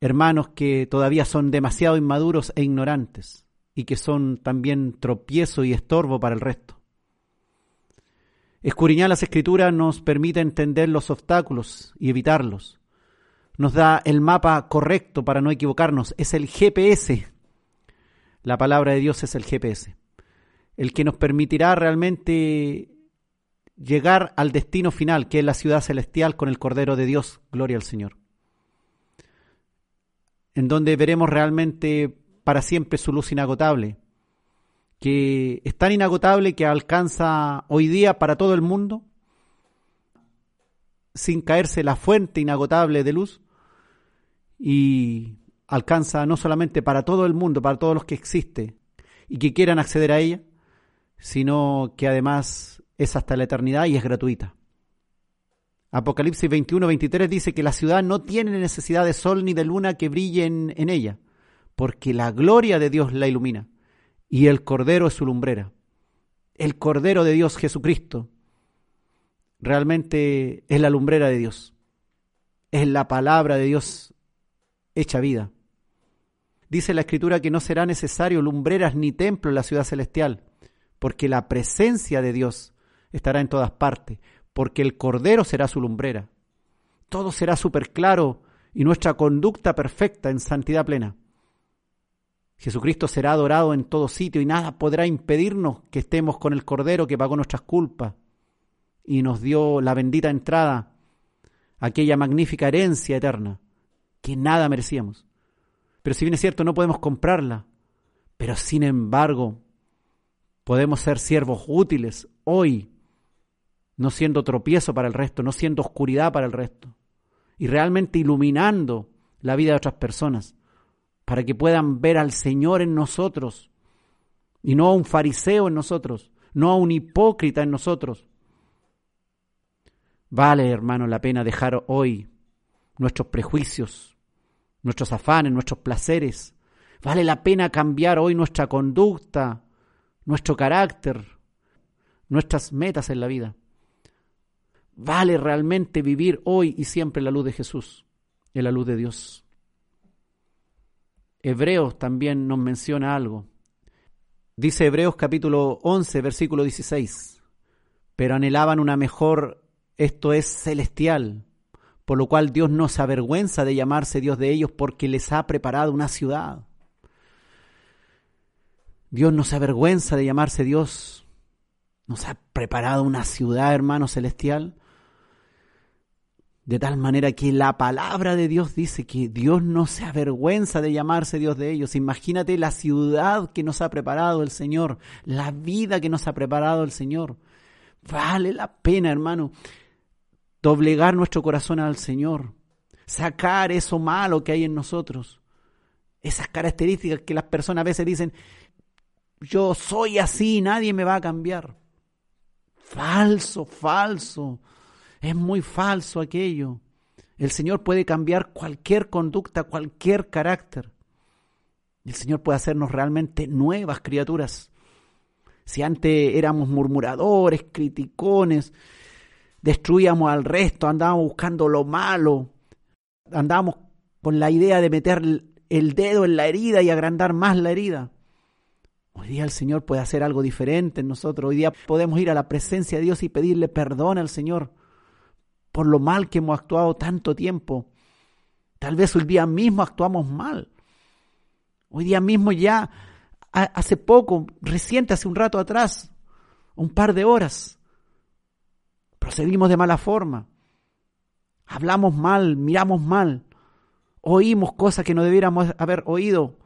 hermanos que todavía son demasiado inmaduros e ignorantes y que son también tropiezo y estorbo para el resto. Escuriñar las escrituras nos permite entender los obstáculos y evitarlos. Nos da el mapa correcto para no equivocarnos. Es el GPS. La palabra de Dios es el GPS el que nos permitirá realmente llegar al destino final, que es la ciudad celestial con el Cordero de Dios, gloria al Señor. En donde veremos realmente para siempre su luz inagotable, que es tan inagotable que alcanza hoy día para todo el mundo, sin caerse la fuente inagotable de luz, y alcanza no solamente para todo el mundo, para todos los que existe y que quieran acceder a ella, sino que además es hasta la eternidad y es gratuita. Apocalipsis 21, 23 dice que la ciudad no tiene necesidad de sol ni de luna que brillen en ella, porque la gloria de Dios la ilumina y el Cordero es su lumbrera. El Cordero de Dios Jesucristo realmente es la lumbrera de Dios. Es la palabra de Dios hecha vida. Dice la Escritura que no será necesario lumbreras ni templo en la ciudad celestial, porque la presencia de Dios estará en todas partes, porque el Cordero será su lumbrera. Todo será súper claro y nuestra conducta perfecta en santidad plena. Jesucristo será adorado en todo sitio y nada podrá impedirnos que estemos con el Cordero que pagó nuestras culpas y nos dio la bendita entrada, aquella magnífica herencia eterna que nada merecíamos. Pero si bien es cierto, no podemos comprarla, pero sin embargo podemos ser siervos útiles hoy, no siendo tropiezo para el resto, no siendo oscuridad para el resto, y realmente iluminando la vida de otras personas para que puedan ver al Señor en nosotros y no a un fariseo en nosotros, no a un hipócrita en nosotros. Vale, hermano, la pena dejar hoy nuestros prejuicios, nuestros afanes, nuestros placeres. Vale la pena cambiar hoy nuestra conducta, nuestro carácter, nuestras metas en la vida. Vale realmente vivir hoy y siempre en la luz de Jesús, en la luz de Dios. Hebreos también nos menciona algo. Dice Hebreos capítulo 11, versículo 16, pero anhelaban una mejor, esto es celestial, por lo cual Dios no se avergüenza de llamarse Dios de ellos porque les ha preparado una ciudad. Dios no se avergüenza de llamarse Dios, nos ha preparado una ciudad, hermano celestial, de tal manera que la palabra de Dios dice que Dios no se avergüenza de llamarse Dios de ellos. Imagínate la ciudad que nos ha preparado el Señor, la vida que nos ha preparado el Señor. Vale la pena, hermano, doblegar nuestro corazón al Señor, sacar eso malo que hay en nosotros, esas características que las personas a veces dicen, yo soy así, nadie me va a cambiar. Falso, falso. Es muy falso aquello. El Señor puede cambiar cualquier conducta, cualquier carácter. El Señor puede hacernos realmente nuevas criaturas. Si antes éramos murmuradores, criticones, destruíamos al resto, andábamos buscando lo malo, andábamos con la idea de meter el dedo en la herida y agrandar más la herida. Hoy día el Señor puede hacer algo diferente en nosotros. Hoy día podemos ir a la presencia de Dios y pedirle perdón al Señor por lo mal que hemos actuado tanto tiempo. Tal vez hoy día mismo actuamos mal. Hoy día mismo ya, hace poco, reciente, hace un rato atrás, un par de horas, procedimos de mala forma. Hablamos mal, miramos mal, oímos cosas que no debiéramos haber oído,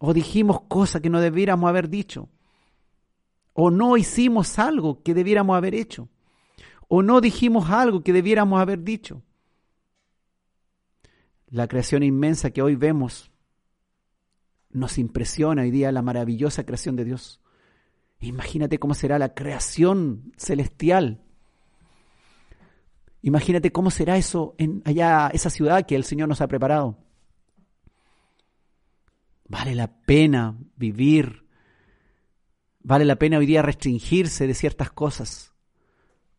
o dijimos cosas que no debiéramos haber dicho, o no hicimos algo que debiéramos haber hecho o no dijimos algo que debiéramos haber dicho. La creación inmensa que hoy vemos nos impresiona hoy día la maravillosa creación de Dios. Imagínate cómo será la creación celestial. Imagínate cómo será eso en allá, esa ciudad que el Señor nos ha preparado. Vale la pena vivir. Vale la pena hoy día restringirse de ciertas cosas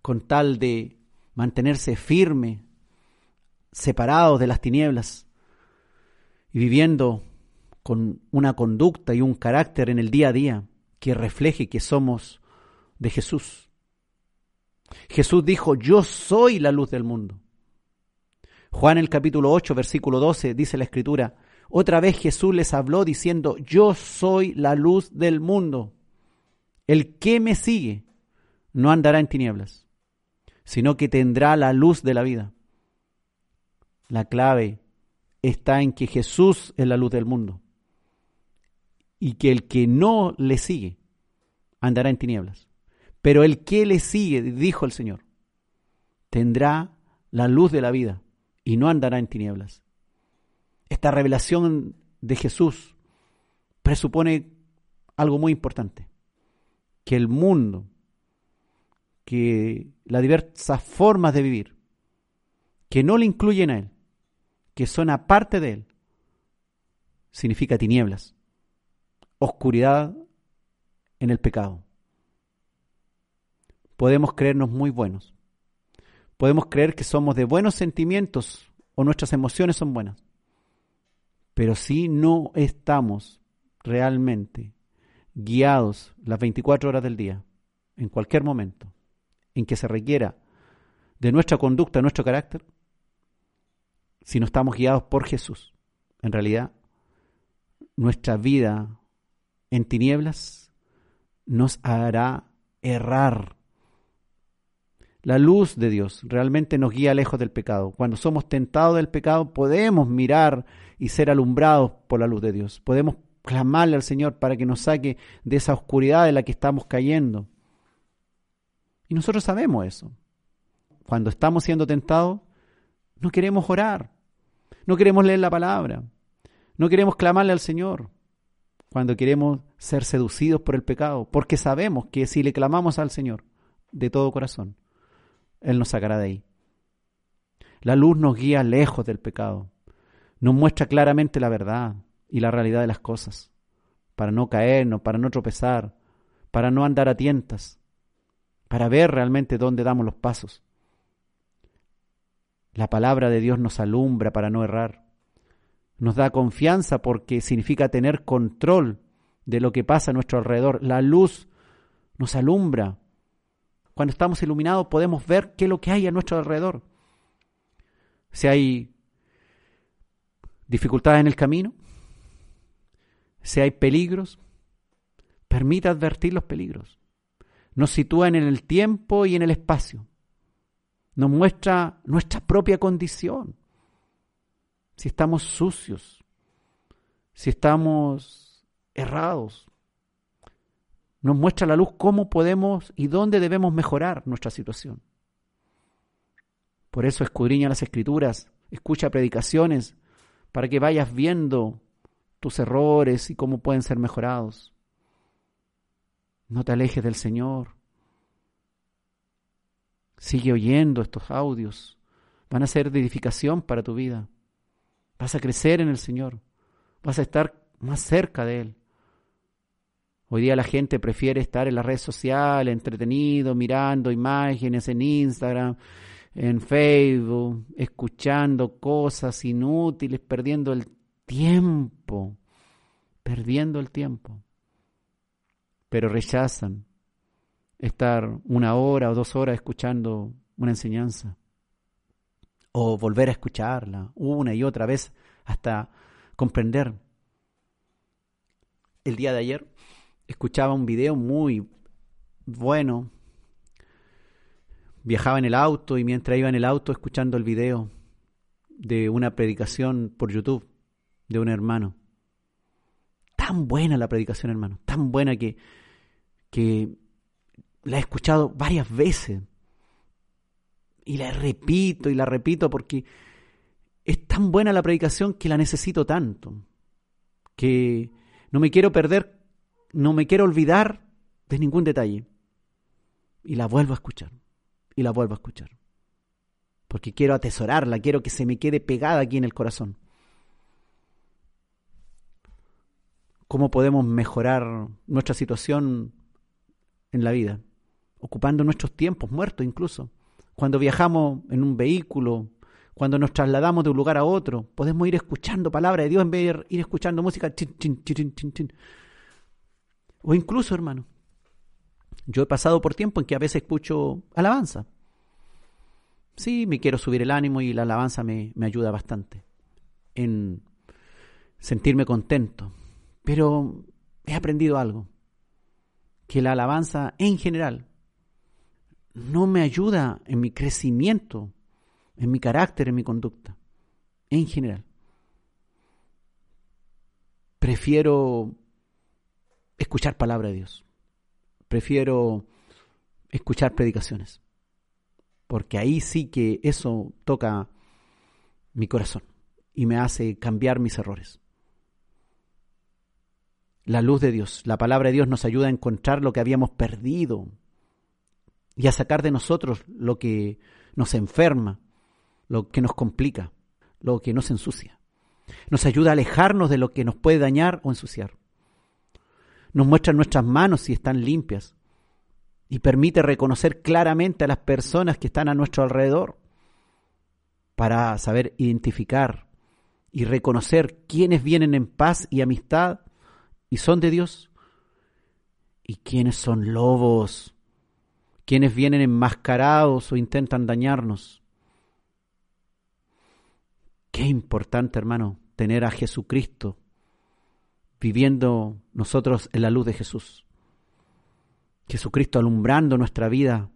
con tal de mantenerse firme, separados de las tinieblas y viviendo con una conducta y un carácter en el día a día que refleje que somos de Jesús. Jesús dijo, yo soy la luz del mundo. Juan el capítulo 8, versículo 12, dice la escritura, otra vez Jesús les habló diciendo, yo soy la luz del mundo. El que me sigue no andará en tinieblas, sino que tendrá la luz de la vida. La clave está en que Jesús es la luz del mundo y que el que no le sigue andará en tinieblas. Pero el que le sigue, dijo el Señor, tendrá la luz de la vida y no andará en tinieblas. Esta revelación de Jesús presupone algo muy importante, que el mundo, que las diversas formas de vivir, que no le incluyen a Él, que son aparte de Él, significa tinieblas, oscuridad en el pecado. Podemos creernos muy buenos, podemos creer que somos de buenos sentimientos o nuestras emociones son buenas, pero si no estamos realmente guiados las 24 horas del día, en cualquier momento, en que se requiera de nuestra conducta, nuestro carácter, si no estamos guiados por Jesús. En realidad, nuestra vida en tinieblas nos hará errar. La luz de Dios realmente nos guía lejos del pecado. Cuando somos tentados del pecado podemos mirar y ser alumbrados por la luz de Dios. Podemos clamarle al Señor para que nos saque de esa oscuridad en la que estamos cayendo. Y nosotros sabemos eso. Cuando estamos siendo tentados, no queremos orar, no queremos leer la palabra, no queremos clamarle al Señor. Cuando queremos ser seducidos por el pecado, porque sabemos que si le clamamos al Señor de todo corazón, Él nos sacará de ahí. La luz nos guía lejos del pecado, nos muestra claramente la verdad, y la realidad de las cosas, para no caernos, para no tropezar, para no andar a tientas, para ver realmente dónde damos los pasos. La palabra de Dios nos alumbra para no errar. Nos da confianza porque significa tener control de lo que pasa a nuestro alrededor. La luz nos alumbra. Cuando estamos iluminados podemos ver qué es lo que hay a nuestro alrededor. Si hay dificultades en el camino, si hay peligros, permita advertir los peligros. Nos sitúan en el tiempo y en el espacio. Nos muestra nuestra propia condición. Si estamos sucios, si estamos errados. Nos muestra la luz cómo podemos y dónde debemos mejorar nuestra situación. Por eso escudriña las escrituras, escucha predicaciones, para que vayas viendo tus errores y cómo pueden ser mejorados. No te alejes del Señor. Sigue oyendo estos audios. Van a ser de edificación para tu vida. Vas a crecer en el Señor. Vas a estar más cerca de Él. Hoy día la gente prefiere estar en las redes sociales, entretenido, mirando imágenes en Instagram, en Facebook, escuchando cosas inútiles, perdiendo el tiempo, perdiendo el tiempo. Pero rechazan estar una hora o dos horas escuchando una enseñanza. O volver a escucharla una y otra vez hasta comprender. El día de ayer escuchaba un video muy bueno. Viajaba en el auto y mientras iba en el auto escuchando el video de una predicación por YouTube de un hermano. Tan buena la predicación, hermano, tan buena que, que la he escuchado varias veces. Y la repito y la repito porque es tan buena la predicación que la necesito tanto. Que no me quiero perder, no me quiero olvidar de ningún detalle. Y la vuelvo a escuchar. Y la vuelvo a escuchar. Porque quiero atesorarla, quiero que se me quede pegada aquí en el corazón. cómo podemos mejorar nuestra situación en la vida, ocupando nuestros tiempos muertos incluso. Cuando viajamos en un vehículo, cuando nos trasladamos de un lugar a otro, podemos ir escuchando palabra de Dios en vez de ir escuchando música. o incluso, hermano, yo he pasado por tiempo en que a veces escucho alabanza. Sí, me quiero subir el ánimo y la alabanza me, me ayuda bastante en sentirme contento, pero he aprendido algo, que la alabanza en general no me ayuda en mi crecimiento, en mi carácter, en mi conducta, en general. Prefiero escuchar palabra de Dios. Prefiero escuchar predicaciones. Porque ahí sí que eso toca mi corazón y me hace cambiar mis errores. La luz de Dios, la palabra de Dios nos ayuda a encontrar lo que habíamos perdido y a sacar de nosotros lo que nos enferma, lo que nos complica, lo que nos ensucia. Nos ayuda a alejarnos de lo que nos puede dañar o ensuciar. Nos muestra nuestras manos si están limpias y permite reconocer claramente a las personas que están a nuestro alrededor para saber identificar y reconocer quiénes vienen en paz y amistad y son de Dios y quiénes son lobos, quienes vienen enmascarados o intentan dañarnos. Qué importante, hermano, tener a Jesucristo viviendo nosotros en la luz de Jesús. Jesucristo alumbrando nuestra vida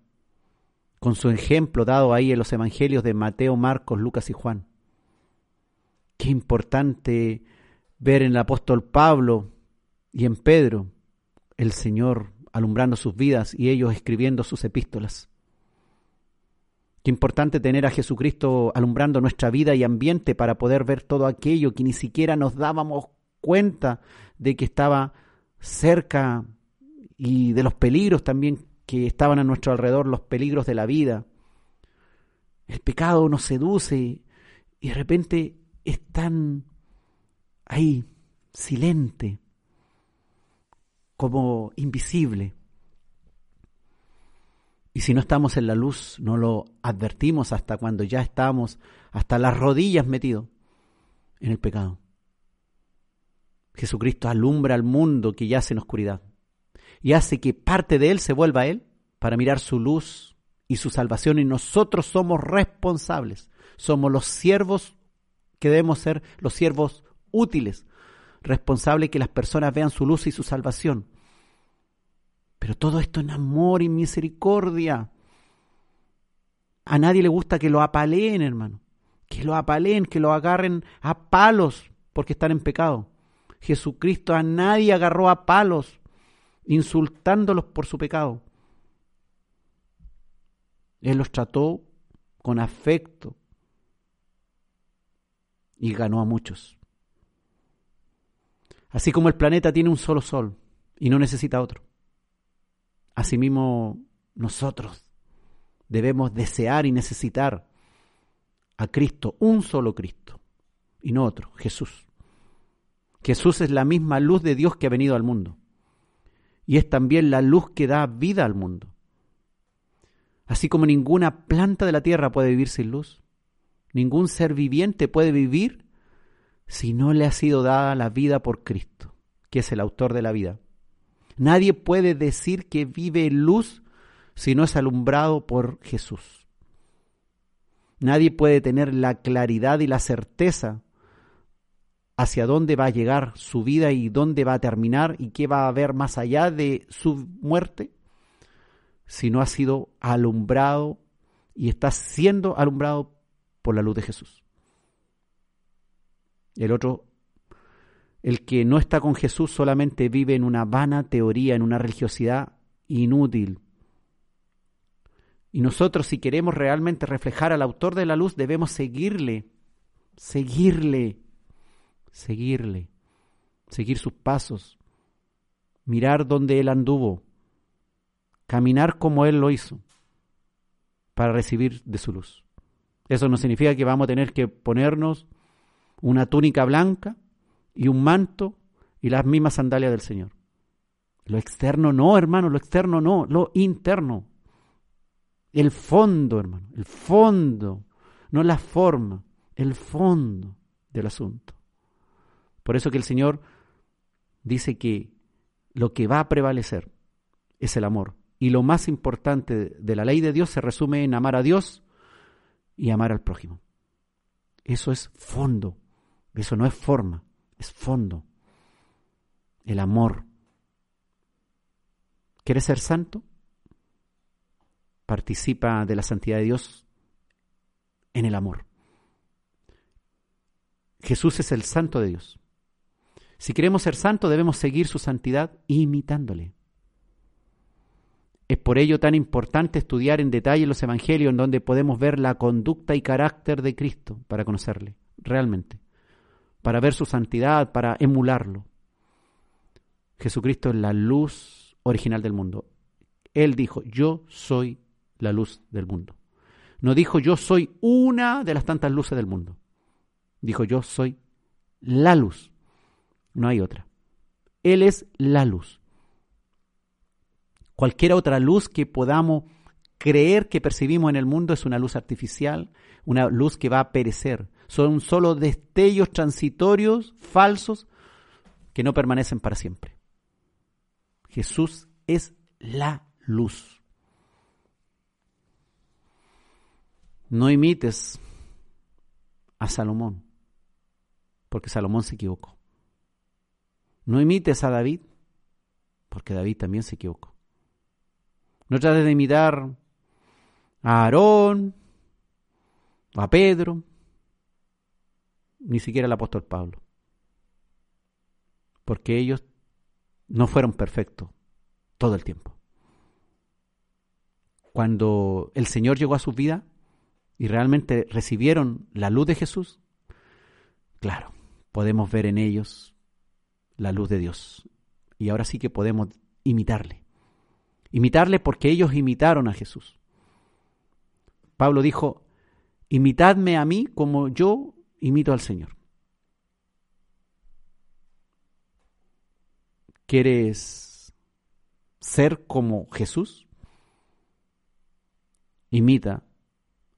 con su ejemplo dado ahí en los evangelios de Mateo, Marcos, Lucas y Juan. Qué importante ver en el apóstol Pablo y en Pedro el Señor alumbrando sus vidas y ellos escribiendo sus epístolas. Qué importante tener a Jesucristo alumbrando nuestra vida y ambiente para poder ver todo aquello que ni siquiera nos dábamos cuenta de que estaba cerca y de los peligros también que estaban a nuestro alrededor, los peligros de la vida. El pecado nos seduce y de repente es tan ahí, silente, como invisible. Y si no estamos en la luz, no lo advertimos hasta cuando ya estamos hasta las rodillas metidos en el pecado. Jesucristo alumbra al mundo que yace en oscuridad y hace que parte de él se vuelva a él para mirar su luz y su salvación y nosotros somos responsables, somos los siervos que debemos ser los siervos útiles, responsables que las personas vean su luz y su salvación. Pero todo esto en amor y misericordia. A nadie le gusta que lo apaleen, hermano. Que lo apaleen, que lo agarren a palos porque están en pecado. Jesucristo a nadie agarró a palos insultándolos por su pecado. Él los trató con afecto y ganó a muchos. Así como el planeta tiene un solo sol y no necesita otro. Asimismo, nosotros debemos desear y necesitar a Cristo, un solo Cristo, y no otro, Jesús. Jesús es la misma luz de Dios que ha venido al mundo y es también la luz que da vida al mundo. Así como ninguna planta de la tierra puede vivir sin luz, ningún ser viviente puede vivir si no le ha sido dada la vida por Cristo, que es el autor de la vida. Nadie puede decir que vive en luz si no es alumbrado por Jesús. Nadie puede tener la claridad y la certeza hacia dónde va a llegar su vida y dónde va a terminar y qué va a haber más allá de su muerte, si no ha sido alumbrado y está siendo alumbrado por la luz de Jesús. El otro, el que no está con Jesús solamente vive en una vana teoría, en una religiosidad inútil. Y nosotros si queremos realmente reflejar al autor de la luz debemos seguirle, seguirle seguirle, seguir sus pasos, mirar donde Él anduvo, caminar como Él lo hizo, para recibir de su luz. Eso no significa que vamos a tener que ponernos una túnica blanca y un manto y las mismas sandalias del Señor. Lo externo no, hermano, lo externo no, lo interno. El fondo, hermano, el fondo, no la forma, el fondo del asunto. Por eso que el Señor dice que lo que va a prevalecer es el amor. Y lo más importante de la ley de Dios se resume en amar a Dios y amar al prójimo. Eso es fondo. Eso no es forma, es fondo. El amor. ¿Quieres ser santo? participa de la santidad de Dios en el amor. Jesús es el santo de Dios. Si queremos ser santos debemos seguir su santidad imitándole. Es por ello tan importante estudiar en detalle los evangelios en donde podemos ver la conducta y carácter de Cristo para conocerle realmente, para ver su santidad, para emularlo. Jesucristo es la luz original del mundo. Él dijo, yo soy la luz del mundo. No dijo, yo soy una de las tantas luces del mundo. Dijo, yo soy la luz. No hay otra. Él es la luz cualquier otra luz que podamos creer que percibimos en el mundo es una luz artificial, una luz que va a perecer. Son solo destellos transitorios, falsos, que no permanecen para siempre. Jesús es la luz. No imites a Salomón, porque Salomón se equivocó. No imites a David, porque David también se equivocó. No trates de imitar a Aarón, a Pedro, ni siquiera al apóstol Pablo. Porque ellos no fueron perfectos todo el tiempo. Cuando el Señor llegó a su vida y realmente recibieron la luz de Jesús, claro, podemos ver en ellos la luz de Dios. Y ahora sí que podemos imitarle. Imitarle porque ellos imitaron a Jesús. Pablo dijo, imitadme a mí como yo imito al Señor. ¿Quieres ser como Jesús? Imita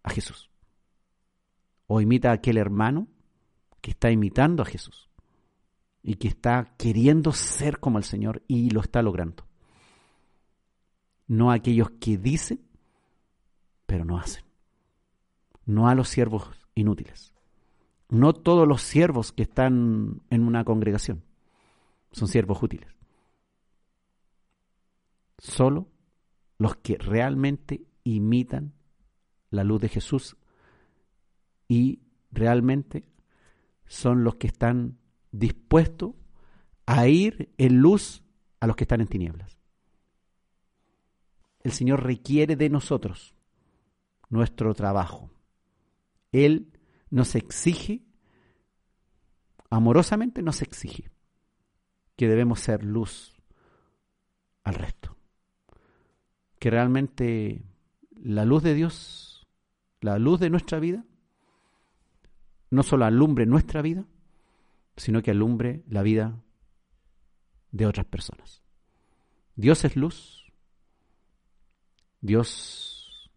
a Jesús. O imita a aquel hermano que está imitando a Jesús y que está queriendo ser como el Señor y lo está logrando no a aquellos que dicen, pero no hacen. No a los siervos inútiles. No todos los siervos que están en una congregación son siervos útiles. Solo los que realmente imitan la luz de Jesús y realmente son los que están dispuestos a ir en luz a los que están en tinieblas el Señor requiere de nosotros nuestro trabajo. Él nos exige, amorosamente nos exige, que debemos ser luz al resto. Que realmente la luz de Dios, la luz de nuestra vida, no solo alumbre nuestra vida, sino que alumbre la vida de otras personas. Dios es luz Dios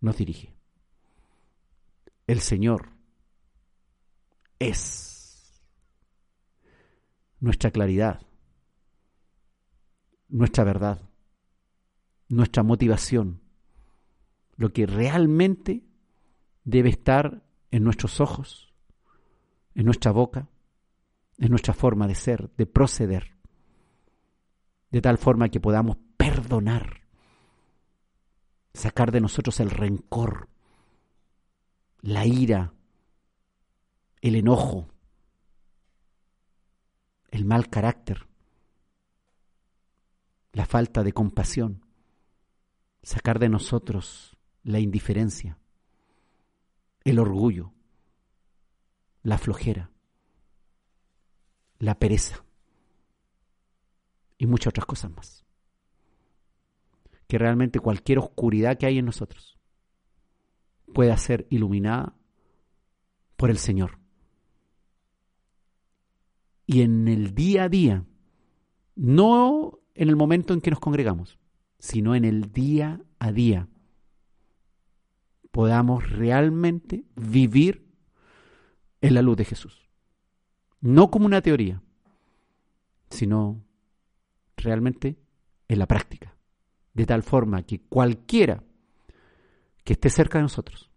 nos dirige. El Señor es nuestra claridad, nuestra verdad, nuestra motivación, lo que realmente debe estar en nuestros ojos, en nuestra boca, en nuestra forma de ser, de proceder, de tal forma que podamos perdonar. Sacar de nosotros el rencor, la ira, el enojo, el mal carácter, la falta de compasión, sacar de nosotros la indiferencia, el orgullo, la flojera, la pereza y muchas otras cosas más que realmente cualquier oscuridad que hay en nosotros pueda ser iluminada por el Señor. Y en el día a día, no en el momento en que nos congregamos, sino en el día a día, podamos realmente vivir en la luz de Jesús. No como una teoría, sino realmente en la práctica de tal forma que cualquiera que esté cerca de nosotros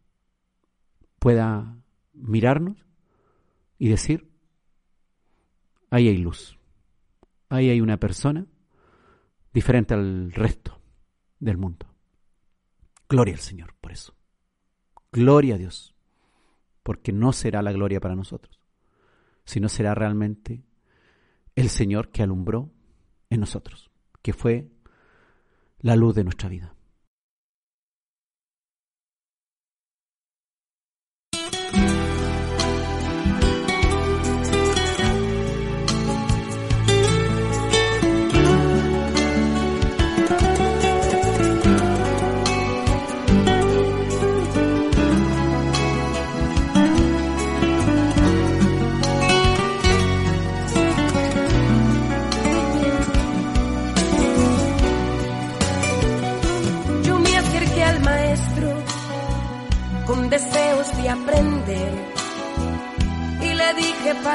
pueda mirarnos y decir, ahí hay luz, ahí hay una persona diferente al resto del mundo. Gloria al Señor por eso. Gloria a Dios. Porque no será la gloria para nosotros, sino será realmente el Señor que alumbró en nosotros, que fue la luz de nuestra vida.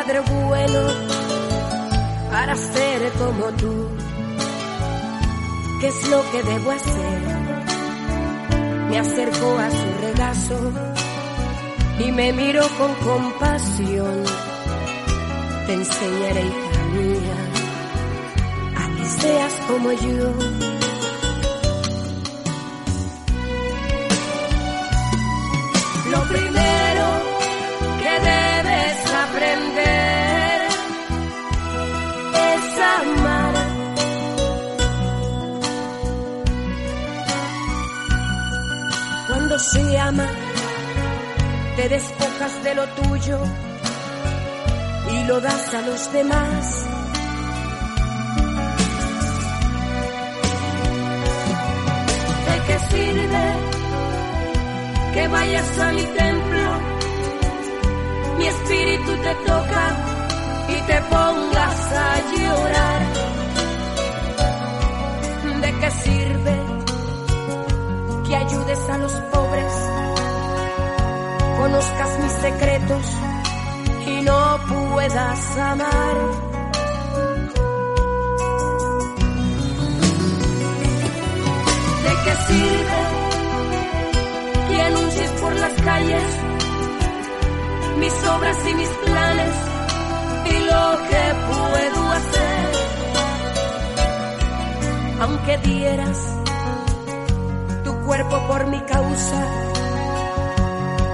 Padre bueno, para ser como tú, ¿qué es lo que debo hacer? Me acercó a su regazo y me miró con compasión. Te enseñaré, hija mía, a que seas como yo. Lo se ama, te despojas de lo tuyo y lo das a los demás. ¿De qué sirve? que vayas a mi templo, mi espíritu te toca y te pongas a llorar. ¿De qué sirve que ayudes a los pobres, conozcas mis secretos y no puedas amar? ¿De qué sirve? que anuncies por las calles mis obras y mis planes y lo que puedo hacer. Aunque dieras cuerpo por mi causa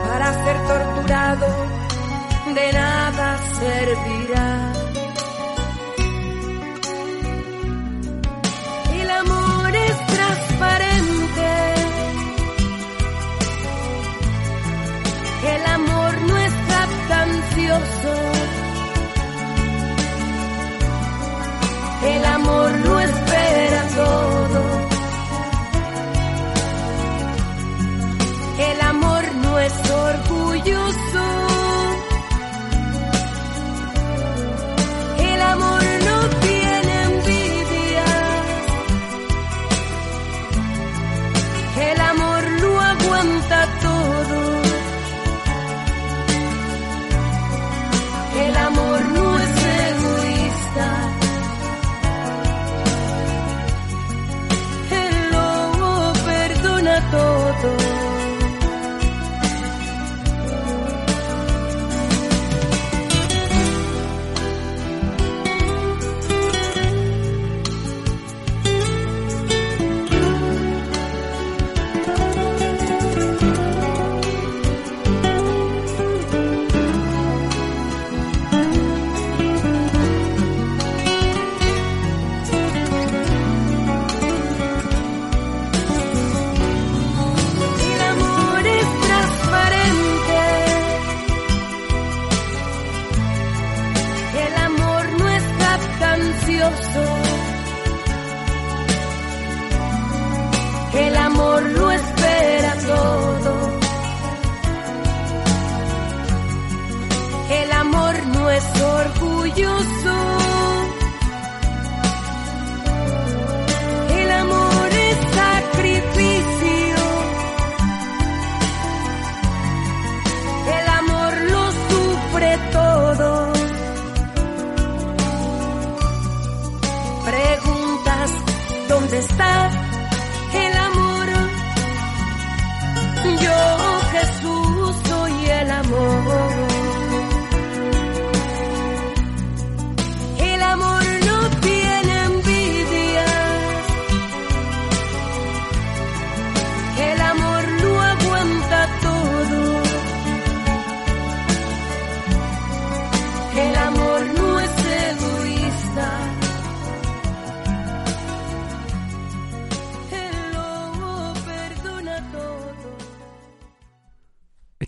para ser torturado, de nada servirá. El amor es transparente. El amor no está ansioso. El amor lo espera todo. Orgulloso. El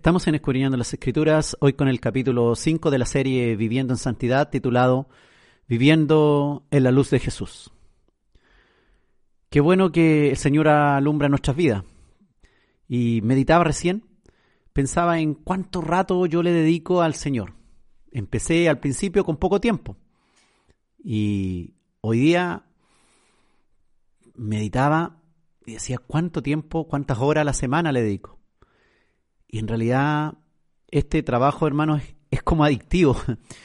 Estamos en Escudriñando las Escrituras, hoy con el capítulo 5 de la serie Viviendo en Santidad, titulado Viviendo en la Luz de Jesús. Qué bueno que el Señor alumbra nuestras vidas. Y meditaba recién, pensaba en cuánto rato yo le dedico al Señor. Empecé al principio con poco tiempo. Y hoy día meditaba y decía cuánto tiempo, cuántas horas a la semana le dedico. Y en realidad este trabajo, hermanos, es, como adictivo,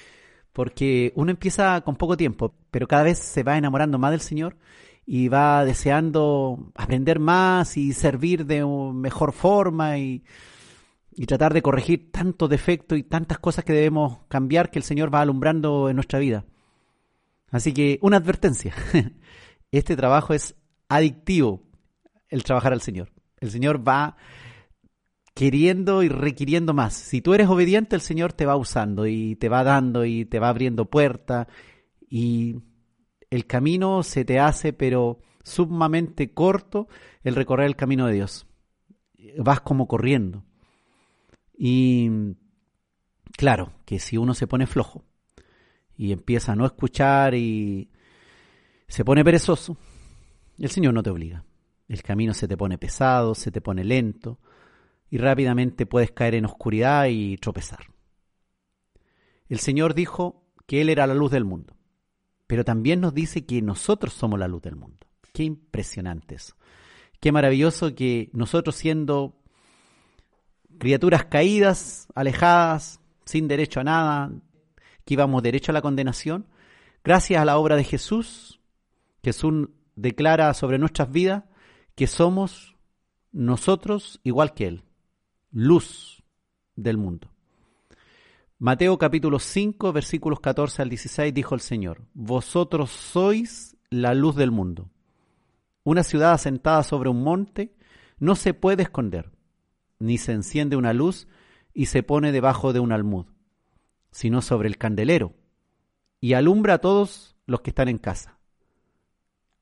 porque uno empieza con poco tiempo, pero cada vez se va enamorando más del Señor y va deseando aprender más y servir de mejor forma y, y tratar de corregir tantos defectos y tantas cosas que debemos cambiar que el Señor va alumbrando en nuestra vida. Así que una advertencia, este trabajo es adictivo, el trabajar al Señor. El Señor va queriendo y requiriendo más. Si tú eres obediente, el Señor te va usando y te va dando y te va abriendo puertas y el camino se te hace, pero sumamente corto, el recorrer el camino de Dios. Vas como corriendo. Y claro, que si uno se pone flojo y empieza a no escuchar y se pone perezoso, el Señor no te obliga. El camino se te pone pesado, se te pone lento y rápidamente puedes caer en oscuridad y tropezar. El Señor dijo que Él era la luz del mundo, pero también nos dice que nosotros somos la luz del mundo. Qué impresionante eso. Qué maravilloso que nosotros siendo criaturas caídas, alejadas, sin derecho a nada, que íbamos derecho a la condenación, gracias a la obra de Jesús, Jesús declara sobre nuestras vidas que somos nosotros igual que Él, luz del mundo. Mateo capítulo 5 versículos 14 al 16 dijo el Señor, Vosotros sois la luz del mundo. Una ciudad asentada sobre un monte no se puede esconder, ni se enciende una luz y se pone debajo de un almud, sino sobre el candelero, y alumbra a todos los que están en casa.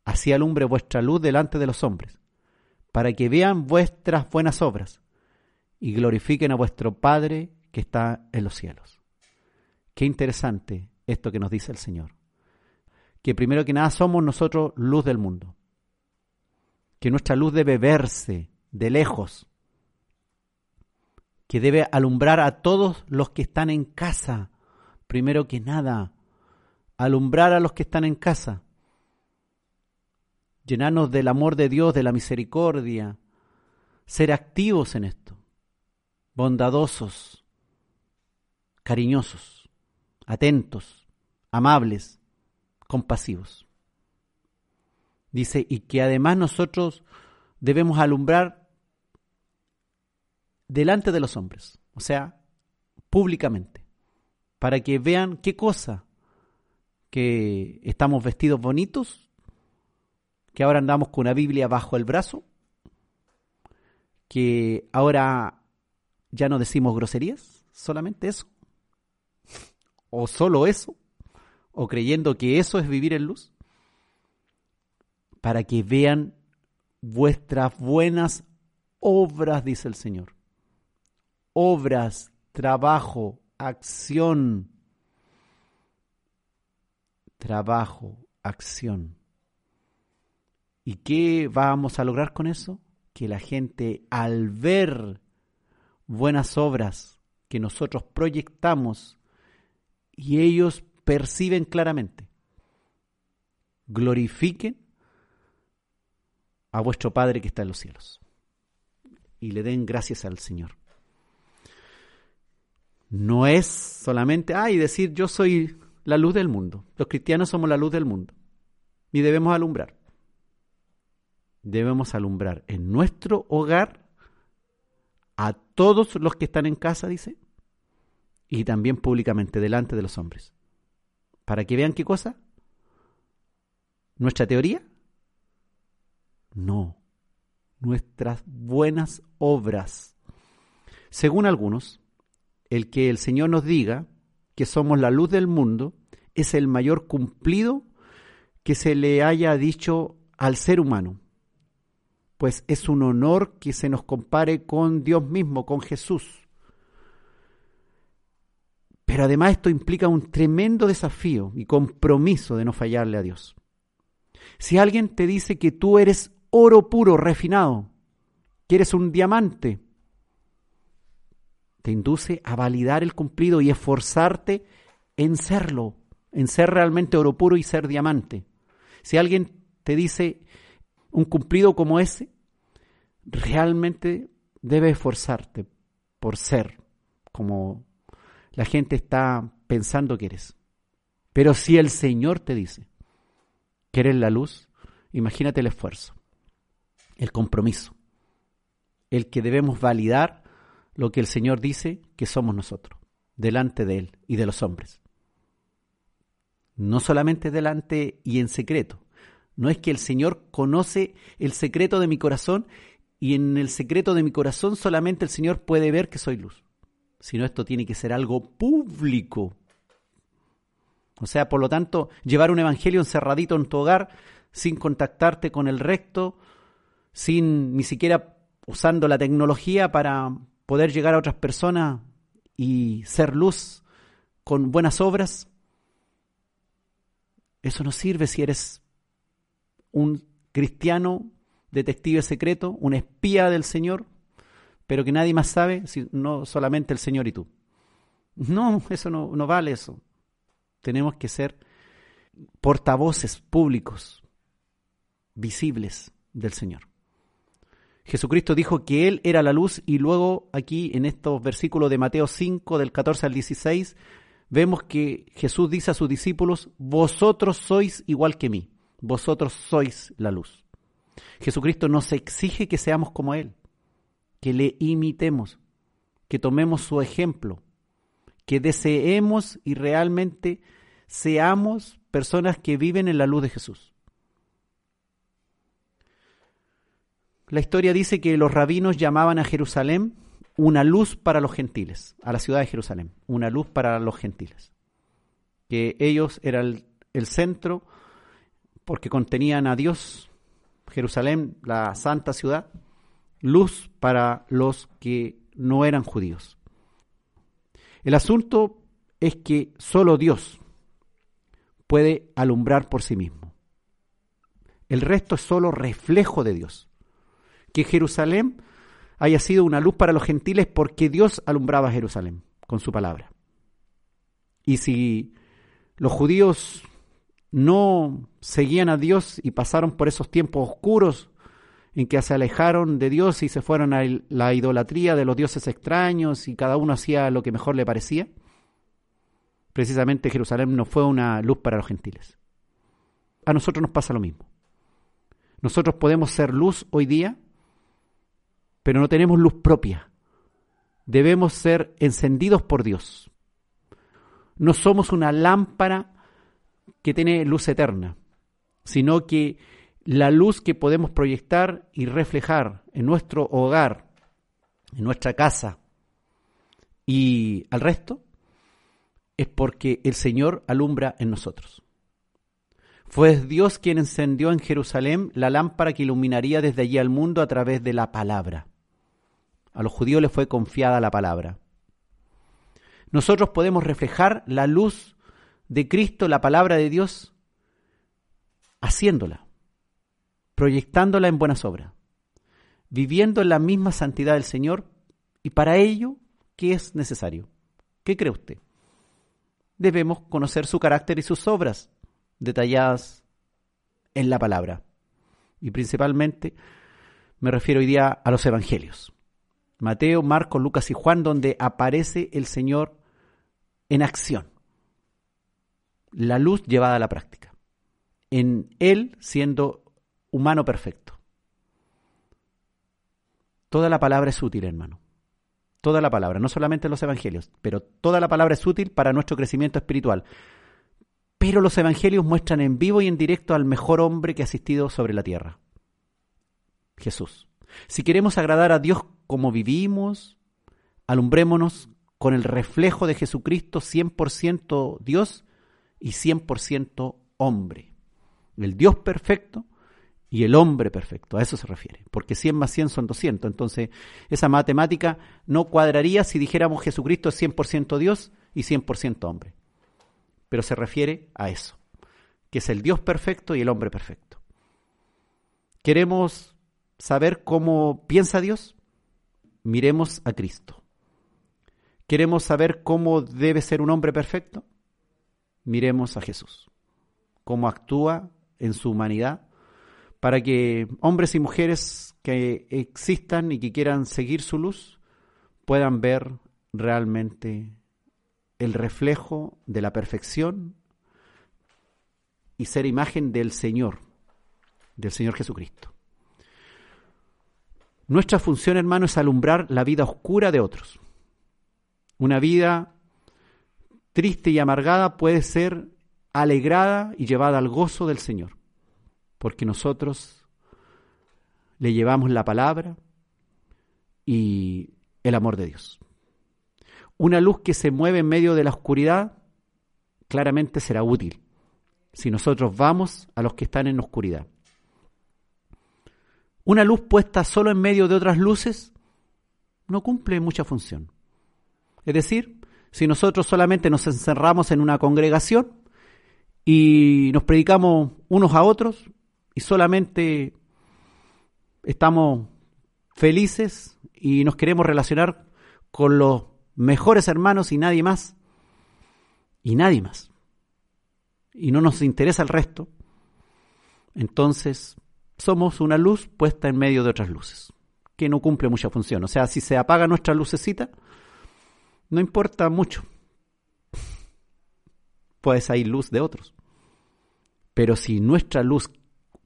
Así alumbre vuestra luz delante de los hombres, para que vean vuestras buenas obras y glorifiquen a vuestro Padre que está en los cielos. Qué interesante esto que nos dice el Señor. Que primero que nada somos nosotros luz del mundo. Que nuestra luz debe verse de lejos. Que debe alumbrar a todos los que están en casa. Primero que nada, alumbrar a los que están en casa llenarnos del amor de Dios, de la misericordia, ser activos en esto, bondadosos, cariñosos, atentos, amables, compasivos. Dice, y que además nosotros debemos alumbrar delante de los hombres, o sea, públicamente, para que vean qué cosa, que estamos vestidos bonitos, que ahora andamos con una Biblia bajo el brazo, que ahora ya no decimos groserías, solamente eso, o solo eso, o creyendo que eso es vivir en luz, para que vean vuestras buenas obras, dice el Señor. Obras, trabajo, acción. Trabajo, acción. ¿Y qué vamos a lograr con eso? Que la gente al ver buenas obras que nosotros proyectamos y ellos perciben claramente, glorifiquen a vuestro Padre que está en los cielos y le den gracias al Señor. No es solamente, ay, decir yo soy la luz del mundo. Los cristianos somos la luz del mundo y debemos alumbrar debemos alumbrar en nuestro hogar a todos los que están en casa, dice, y también públicamente delante de los hombres. ¿Para que vean qué cosa? ¿Nuestra teoría? No, nuestras buenas obras. Según algunos, el que el Señor nos diga que somos la luz del mundo es el mayor cumplido que se le haya dicho al ser humano pues es un honor que se nos compare con Dios mismo, con Jesús, Pero además esto implica un tremendo desafío y compromiso de no fallarle a Dios. Si alguien te dice que tú eres oro puro, refinado, que eres un diamante, te induce a validar el cumplido y esforzarte en serlo, en ser realmente oro puro y ser diamante. Si alguien te dice un cumplido como ese, realmente debes esforzarte por ser como la gente está pensando que eres. Pero si el Señor te dice que eres la luz, imagínate el esfuerzo, el compromiso, el que debemos validar lo que el Señor dice que somos nosotros, delante de Él y de los hombres. No solamente delante y en secreto. No es que el Señor conoce el secreto de mi corazón y en el secreto de mi corazón solamente el Señor puede ver que soy luz sino esto tiene que ser algo público. O sea, por lo tanto, llevar un evangelio encerradito en tu hogar, sin contactarte con el recto, sin ni siquiera usando la tecnología para poder llegar a otras personas y ser luz con buenas obras, eso no sirve si eres un cristiano detective secreto, un espía del Señor, pero que nadie más sabe, no solamente el Señor y tú. No, eso no, no vale eso. Tenemos que ser portavoces públicos, visibles del Señor. Jesucristo dijo que Él era la luz y luego aquí en estos versículos de Mateo 5 del 14 al 16 vemos que Jesús dice a sus discípulos, vosotros sois igual que mí, vosotros sois la luz. Jesucristo nos exige que seamos como Él que le imitemos, que tomemos su ejemplo, que deseemos y realmente seamos personas que viven en la luz de Jesús. La historia dice que los rabinos llamaban a Jerusalén una luz para los gentiles, a la ciudad de Jerusalén, una luz para los gentiles. Que ellos eran el, centro porque contenían a Dios, Jerusalén, la santa ciudad, luz para los que no eran judíos. El asunto es que solo Dios puede alumbrar por sí mismo. El resto es solo reflejo de Dios. Que Jerusalén haya sido una luz para los gentiles porque Dios alumbraba a Jerusalén con su palabra. Y si los judíos no seguían a Dios y pasaron por esos tiempos oscuros en que se alejaron de Dios y se fueron a la idolatría de los dioses extraños y cada uno hacía lo que mejor le parecía. Precisamente Jerusalén no fue una luz para los gentiles. A nosotros nos pasa lo mismo. Nosotros podemos ser luz hoy día, pero no tenemos luz propia. Debemos ser encendidos por Dios. No somos una lámpara que tiene luz eterna, sino que la luz que podemos proyectar y reflejar en nuestro hogar, en nuestra casa y al resto, es porque el Señor alumbra en nosotros. Fue Dios quien encendió en Jerusalén la lámpara que iluminaría desde allí al mundo a través de la palabra. A los judíos les fue confiada la palabra. Nosotros podemos reflejar la luz de Cristo, la palabra de Dios, haciéndola proyectándola en buenas obras, viviendo en la misma santidad del Señor y para ello, ¿qué es necesario? ¿Qué cree usted? Debemos conocer su carácter y sus obras detalladas en la palabra. Y principalmente me refiero hoy día a los evangelios. Mateo, Marcos, Lucas y Juan, donde aparece el Señor en acción. La luz llevada a la práctica. En Él siendo humano perfecto. Toda la palabra es útil, hermano. Toda la palabra, no solamente los evangelios, pero toda la palabra es útil para nuestro crecimiento espiritual. Pero los evangelios muestran en vivo y en directo al mejor hombre que ha asistido sobre la tierra, Jesús. Si queremos agradar a Dios como vivimos, alumbrémonos con el reflejo de Jesucristo 100% Dios y 100% hombre. El Dios perfecto y el hombre perfecto, a eso se refiere, porque 100 más 100 son 200, entonces esa matemática no cuadraría si dijéramos Jesucristo es 100% Dios y 100% hombre, pero se refiere a eso, que es el Dios perfecto y el hombre perfecto. ¿Queremos saber cómo piensa Dios? Miremos a Cristo. ¿Queremos saber cómo debe ser un hombre perfecto? Miremos a Jesús. Cómo actúa en su humanidad para que hombres y mujeres que existan y que quieran seguir su luz puedan ver realmente el reflejo de la perfección y ser imagen del Señor, del Señor Jesucristo. Nuestra función, hermano, es alumbrar la vida oscura de otros. Una vida triste y amargada puede ser alegrada y llevada al gozo del Señor porque nosotros le llevamos la palabra y el amor de Dios. Una luz que se mueve en medio de la oscuridad claramente será útil si nosotros vamos a los que están en oscuridad. Una luz puesta solo en medio de otras luces no cumple mucha función. Es decir, si nosotros solamente nos encerramos en una congregación y nos predicamos unos a otros, y solamente estamos felices y nos queremos relacionar con los mejores hermanos y nadie más. Y nadie más. Y no nos interesa el resto. Entonces somos una luz puesta en medio de otras luces, que no cumple mucha función. O sea, si se apaga nuestra lucecita, no importa mucho. Puede salir luz de otros. Pero si nuestra luz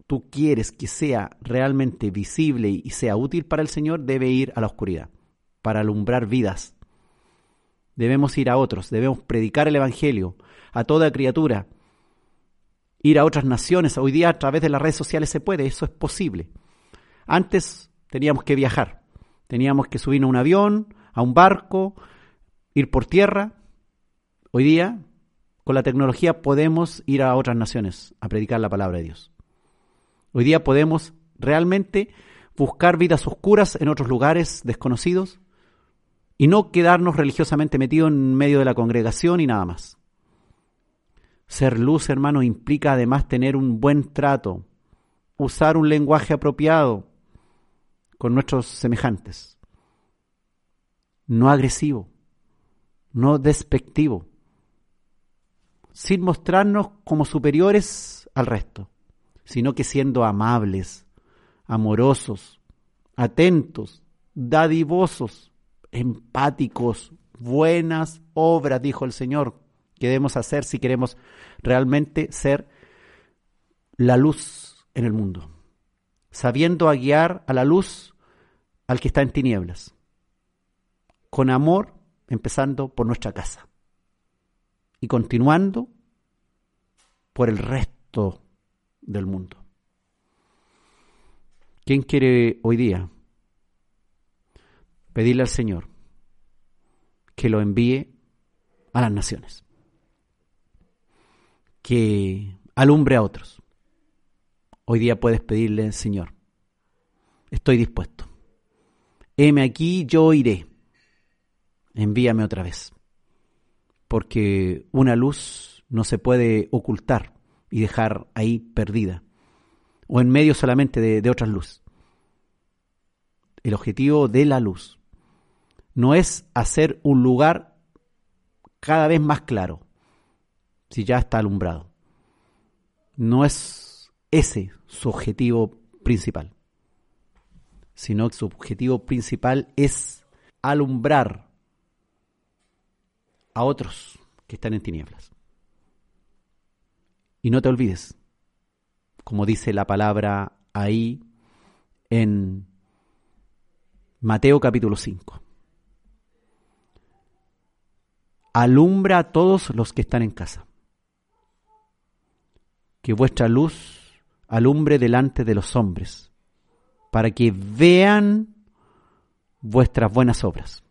tú quieres que sea realmente visible y sea útil para el Señor, debe ir a la oscuridad, para alumbrar vidas. Debemos ir a otros, debemos predicar el Evangelio a toda criatura, ir a otras naciones. Hoy día a través de las redes sociales se puede, eso es posible. Antes teníamos que viajar, teníamos que subirnos a un avión, a un barco, ir por tierra. Hoy día, con la tecnología, podemos ir a otras naciones a predicar la palabra de Dios. Hoy día podemos realmente buscar vidas oscuras en otros lugares desconocidos y no quedarnos religiosamente metidos en medio de la congregación y nada más. Ser luz, hermano, implica además tener un buen trato, usar un lenguaje apropiado con nuestros semejantes, no agresivo, no despectivo, sin mostrarnos como superiores al resto sino que siendo amables, amorosos, atentos, dadivosos, empáticos, buenas obras, dijo el Señor, que debemos hacer si queremos realmente ser la luz en el mundo, sabiendo guiar a la luz al que está en tinieblas, con amor, empezando por nuestra casa y continuando por el resto del mundo. ¿Quién quiere hoy día pedirle al Señor que lo envíe a las naciones? Que alumbre a otros. Hoy día puedes pedirle, Señor, estoy dispuesto. Heme aquí, yo iré. Envíame otra vez. Porque una luz no se puede ocultar y dejar ahí perdida, o en medio solamente de, de otras luz. El objetivo de la luz no es hacer un lugar cada vez más claro, si ya está alumbrado. No es ese su objetivo principal, sino que su objetivo principal es alumbrar a otros que están en tinieblas. Y no te olvides, como dice la palabra ahí en Mateo capítulo 5. Alumbra a todos los que están en casa. Que vuestra luz alumbre delante de los hombres, para que vean vuestras buenas obras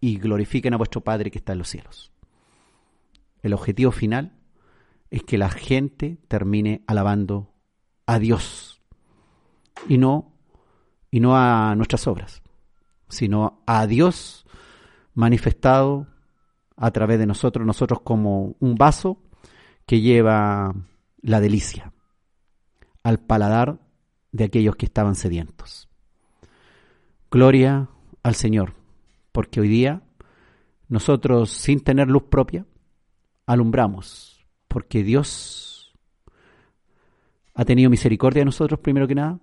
y glorifiquen a vuestro Padre que está en los cielos. El objetivo final es que la gente termine alabando a Dios y no, y no a nuestras obras, sino a Dios manifestado a través de nosotros, nosotros como un vaso que lleva la delicia al paladar de aquellos que estaban sedientos. Gloria al Señor, porque hoy día nosotros sin tener luz propia alumbramos, porque Dios ha tenido misericordia de nosotros primero que nada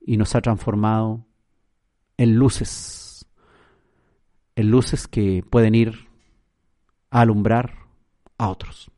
y nos ha transformado en luces, en luces que pueden ir a alumbrar a otros.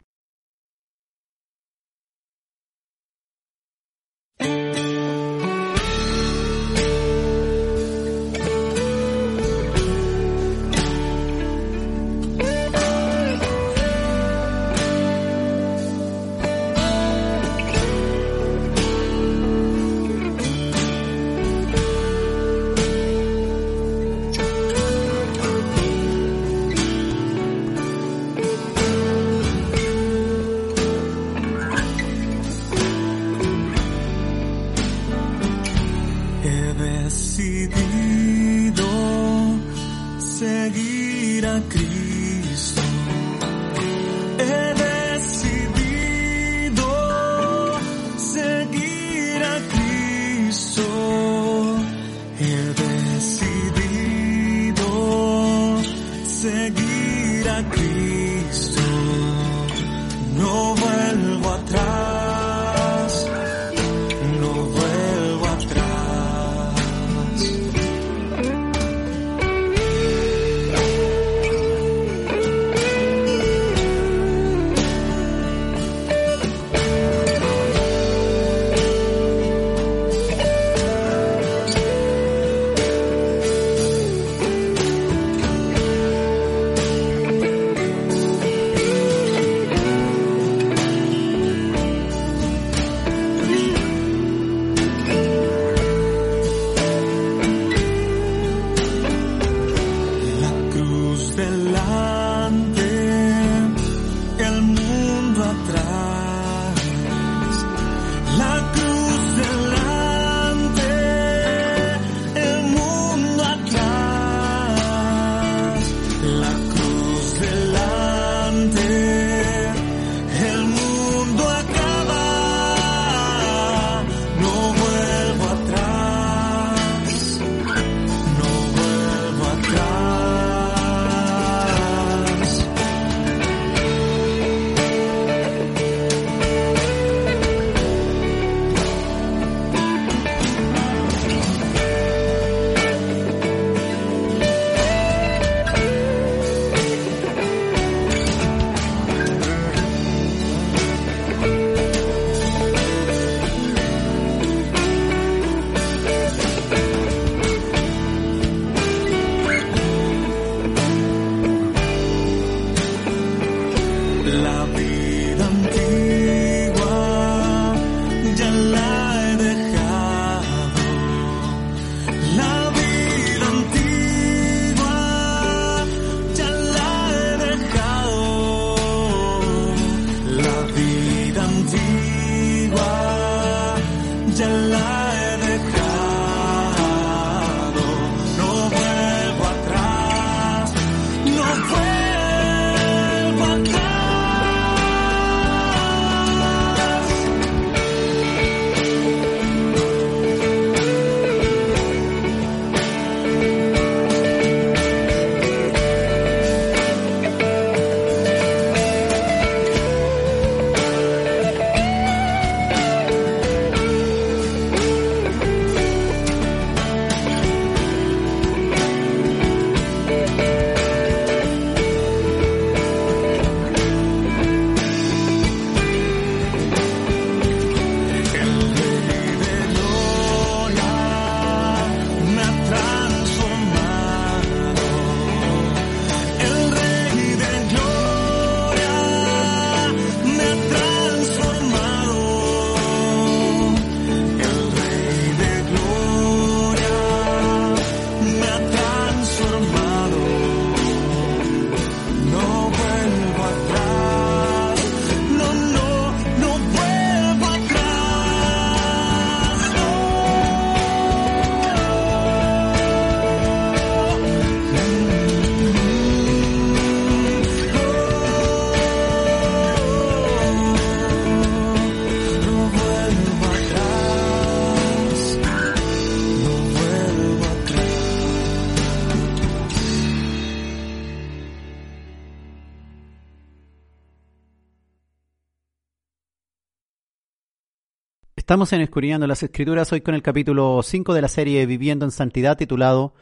Estamos en Escudriñando las Escrituras hoy con el capítulo 5 de la serie Viviendo en Santidad titulado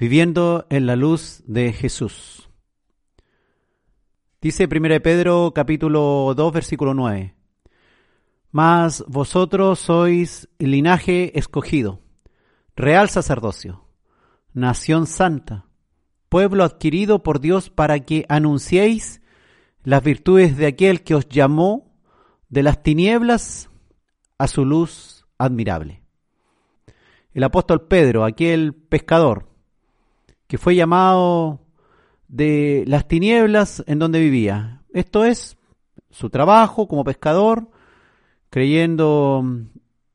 Viviendo en la Luz de Jesús. Dice 1 Pedro capítulo 2 versículo 9. Mas vosotros sois linaje escogido, real sacerdocio, nación santa, pueblo adquirido por Dios para que anunciéis las virtudes de aquel que os llamó de las tinieblas a su luz admirable. El apóstol Pedro, aquel pescador, que fue llamado de las tinieblas en donde vivía. Esto es su trabajo como pescador, creyendo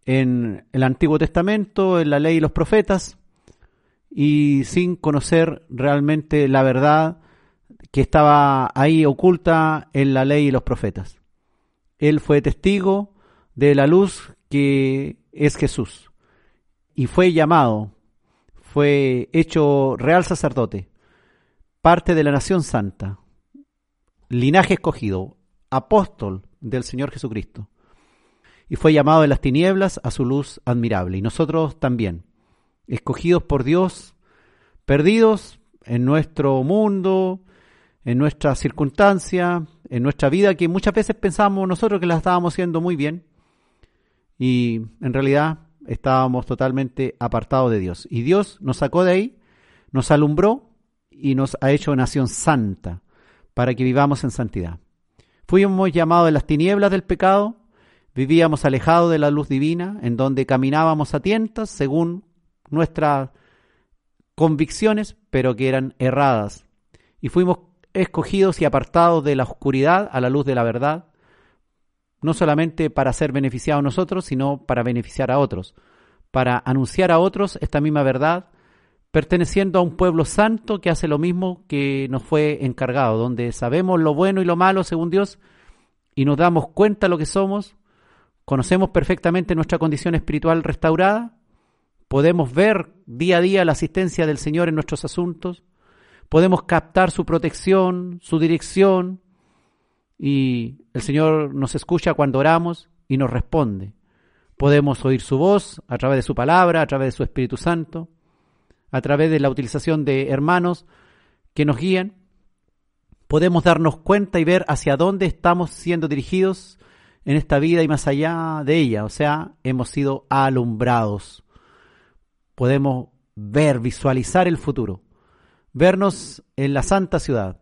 en el Antiguo Testamento, en la ley y los profetas, y sin conocer realmente la verdad que estaba ahí oculta en la ley y los profetas. Él fue testigo de la luz que es Jesús. Y fue llamado, fue hecho real sacerdote, parte de la nación santa, linaje escogido, apóstol del Señor Jesucristo. Y fue llamado de las tinieblas a su luz admirable. Y nosotros también, escogidos por Dios, perdidos en nuestro mundo, en nuestra circunstancia, en nuestra vida, que muchas veces pensamos nosotros que la estábamos haciendo muy bien, y en realidad estábamos totalmente apartados de Dios. Y Dios nos sacó de ahí, nos alumbró y nos ha hecho nación santa para que vivamos en santidad. Fuimos llamados de las tinieblas del pecado, vivíamos alejados de la luz divina, en donde caminábamos a tientas según nuestras convicciones, pero que eran erradas. Y fuimos escogidos y apartados de la oscuridad a la luz de la verdad, no solamente para ser beneficiados nosotros, sino para beneficiar a otros, para anunciar a otros esta misma verdad, perteneciendo a un pueblo santo que hace lo mismo que nos fue encargado, donde sabemos lo bueno y lo malo según Dios y nos damos cuenta lo que somos, conocemos perfectamente nuestra condición espiritual restaurada, podemos ver día a día la asistencia del Señor en nuestros asuntos, podemos captar su protección, su dirección, y el Señor nos escucha cuando oramos y nos responde. Podemos oír su voz a través de su palabra, a través de su Espíritu Santo, a través de la utilización de hermanos que nos guían. Podemos darnos cuenta y ver hacia dónde estamos siendo dirigidos en esta vida y más allá de ella. O sea, hemos sido alumbrados. Podemos ver, visualizar el futuro, vernos en la santa ciudad,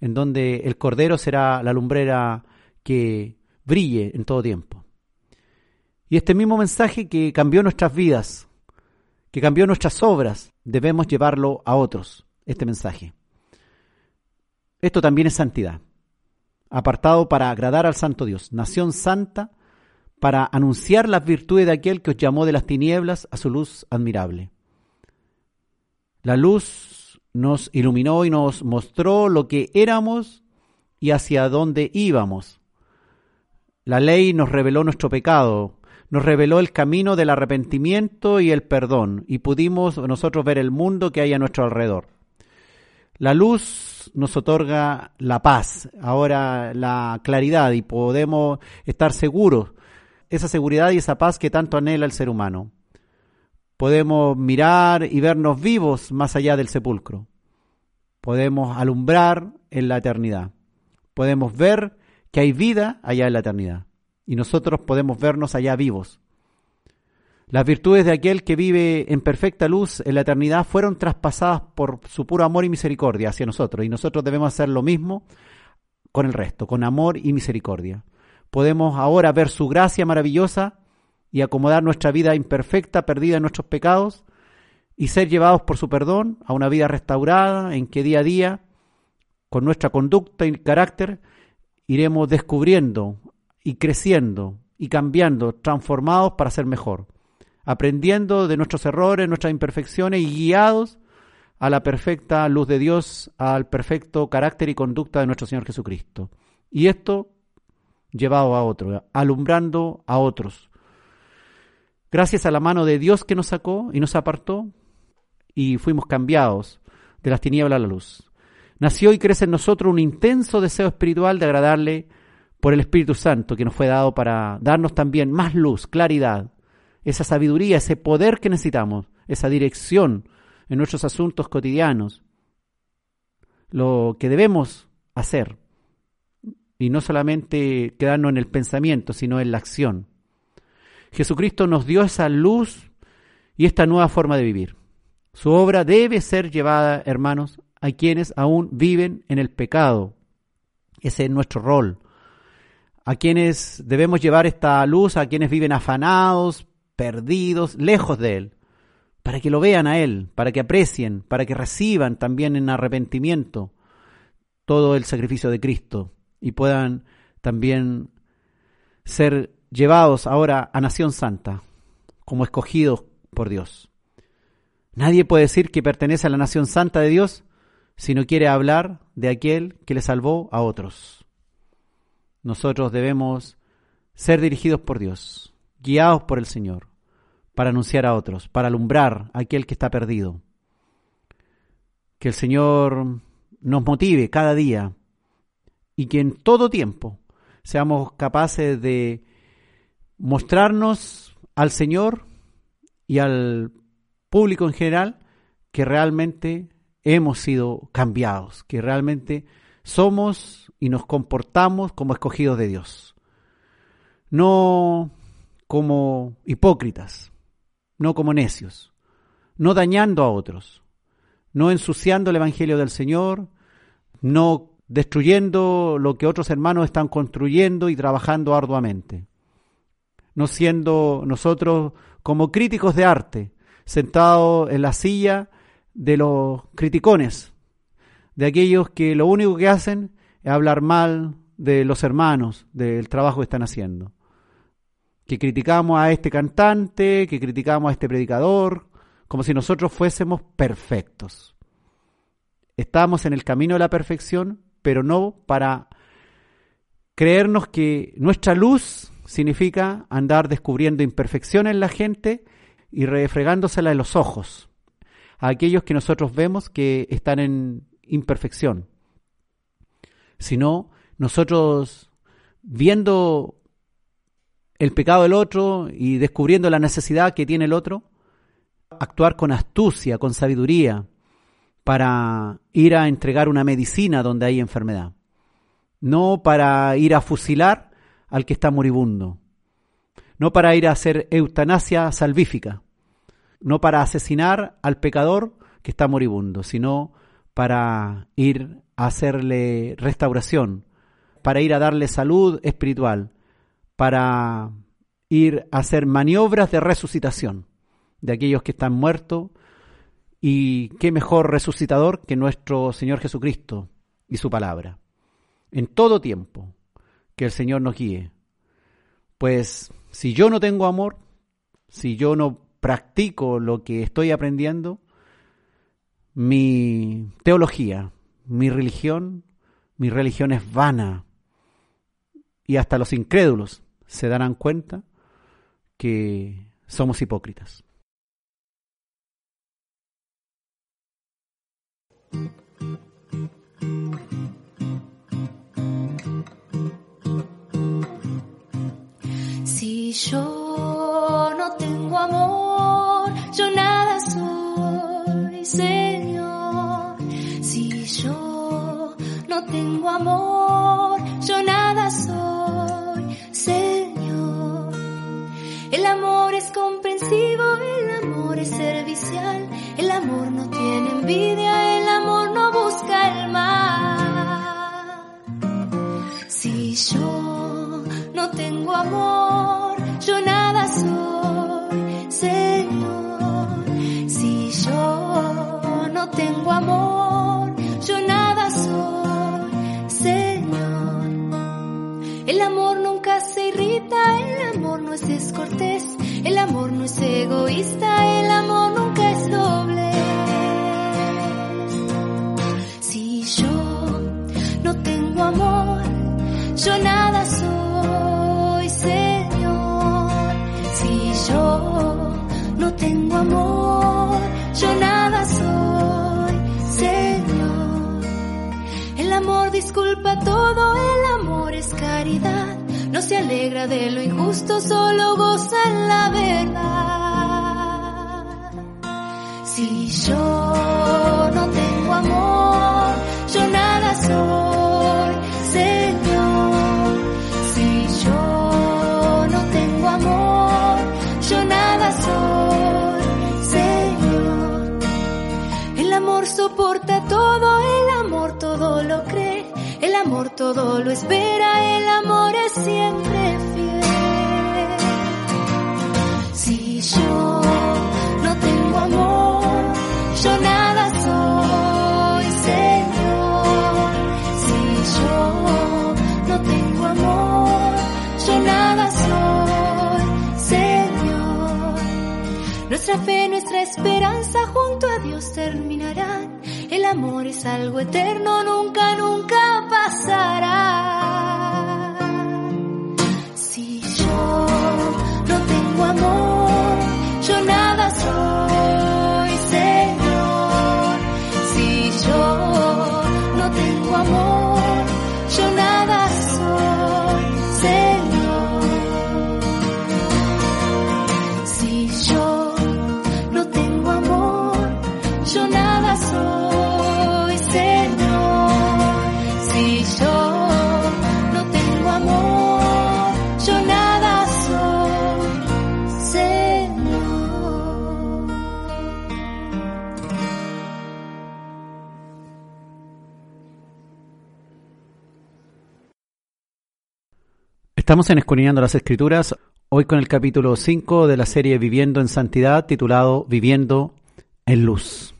en donde el Cordero será la lumbrera que brille en todo tiempo. Y este mismo mensaje que cambió nuestras vidas, que cambió nuestras obras, debemos llevarlo a otros, este mensaje. Esto también es santidad, apartado para agradar al Santo Dios, nación santa, para anunciar las virtudes de aquel que os llamó de las tinieblas a su luz admirable. La luz nos iluminó y nos mostró lo que éramos y hacia dónde íbamos. La ley nos reveló nuestro pecado, nos reveló el camino del arrepentimiento y el perdón, y pudimos nosotros ver el mundo que hay a nuestro alrededor. La luz nos otorga la paz, ahora la claridad, y podemos estar seguros, esa seguridad y esa paz que tanto anhela el ser humano podemos mirar y vernos vivos más allá del sepulcro. Podemos alumbrar en la eternidad. Podemos ver que hay vida allá en la eternidad. Y nosotros podemos vernos allá vivos. Las virtudes de aquel que vive en perfecta luz en la eternidad fueron traspasadas por su puro amor y misericordia hacia nosotros. Y nosotros debemos hacer lo mismo con el resto, con amor y misericordia. Podemos ahora ver su gracia maravillosa y acomodar nuestra vida imperfecta, perdida en nuestros pecados, y ser llevados por su perdón a una vida restaurada en que día a día, con nuestra conducta y carácter, iremos descubriendo y creciendo y cambiando, transformados para ser mejor, aprendiendo de nuestros errores, nuestras imperfecciones y guiados a la perfecta luz de Dios, al perfecto carácter y conducta de nuestro Señor Jesucristo. Y esto llevado a otro, alumbrando a otros, gracias a la mano de Dios que nos sacó y nos apartó y fuimos cambiados de las tinieblas a la luz. Nació y crece en nosotros un intenso deseo espiritual de agradarle por el Espíritu Santo que nos fue dado para darnos también más luz, claridad, esa sabiduría, ese poder que necesitamos, esa dirección en nuestros asuntos cotidianos, lo que debemos hacer, y no solamente quedarnos en el pensamiento, sino en la acción. Jesucristo nos dio esa luz y esta nueva forma de vivir. Su obra debe ser llevada, hermanos, a quienes aún viven en el pecado. Ese es nuestro rol. A quienes debemos llevar esta luz, a quienes viven afanados, perdidos, lejos de Él, para que lo vean a Él, para que aprecien, para que reciban también en arrepentimiento todo el sacrificio de Cristo y puedan también ser llevados ahora a Nación Santa como escogidos por Dios. Nadie puede decir que pertenece a la Nación Santa de Dios si no quiere hablar de aquel que le salvó a otros. Nosotros debemos ser dirigidos por Dios, guiados por el Señor, para anunciar a otros, para alumbrar a aquel que está perdido. Que el Señor nos motive cada día y que en todo tiempo seamos capaces de mostrarnos al Señor y al público en general que realmente hemos sido cambiados, que realmente somos y nos comportamos como escogidos de Dios. No como hipócritas, no como necios, no dañando a otros, no ensuciando el Evangelio del Señor, no destruyendo lo que otros hermanos están construyendo y trabajando arduamente, no siendo nosotros como críticos de arte, sentados en la silla de los criticones, de aquellos que lo único que hacen es hablar mal de los hermanos, del trabajo que están haciendo. Que criticamos a este cantante, que criticamos a este predicador, como si nosotros fuésemos perfectos. Estamos en el camino de la perfección, pero no para creernos que nuestra luz significa andar descubriendo imperfecciones en la gente y refregándosela en los ojos a aquellos que nosotros vemos que están en imperfección, sino nosotros viendo el pecado del otro y descubriendo la necesidad que tiene el otro, actuar con astucia, con sabiduría, para ir a entregar una medicina donde hay enfermedad, no para ir a fusilar al que está moribundo, no para ir a hacer eutanasia salvífica, no para asesinar al pecador que está moribundo, sino para ir a hacerle restauración, para ir a darle salud espiritual, para ir a hacer maniobras de resucitación de aquellos que están muertos y qué mejor resucitador que nuestro Señor Jesucristo y su palabra. En todo tiempo, que el Señor nos guíe. Pues si yo no tengo amor, si yo no practico lo que estoy aprendiendo, mi teología, mi religión, mi religión es vana. Y hasta los incrédulos se darán cuenta que somos hipócritas. Yo no tengo amor, yo nada soy, Señor. Si yo no tengo amor, yo nada soy, Señor. El amor es comprensivo, el amor es servicial, el amor no tiene envidia, el amor no busca el mal. Si yo no tengo amor, egoísta, el amor nunca es doble. Si yo no tengo amor, yo nada soy, Señor. Si yo no tengo amor, yo nada soy, Señor. El amor disculpa todo, el amor es caridad, no se alegra de lo injusto, solo goza en la verdad. Si yo no tengo amor, yo nada soy, Señor. Si yo no tengo amor, yo nada soy, Señor. El amor soporta todo, el amor todo lo cree, el amor todo lo espera, el amor es siempre fiel. Si yo junto a Dios terminarán. El amor es algo eterno, nunca, nunca pasará. Estamos en Escudriñando las Escrituras, hoy con el capítulo 5 de la serie Viviendo en Santidad, titulado Viviendo en Luz.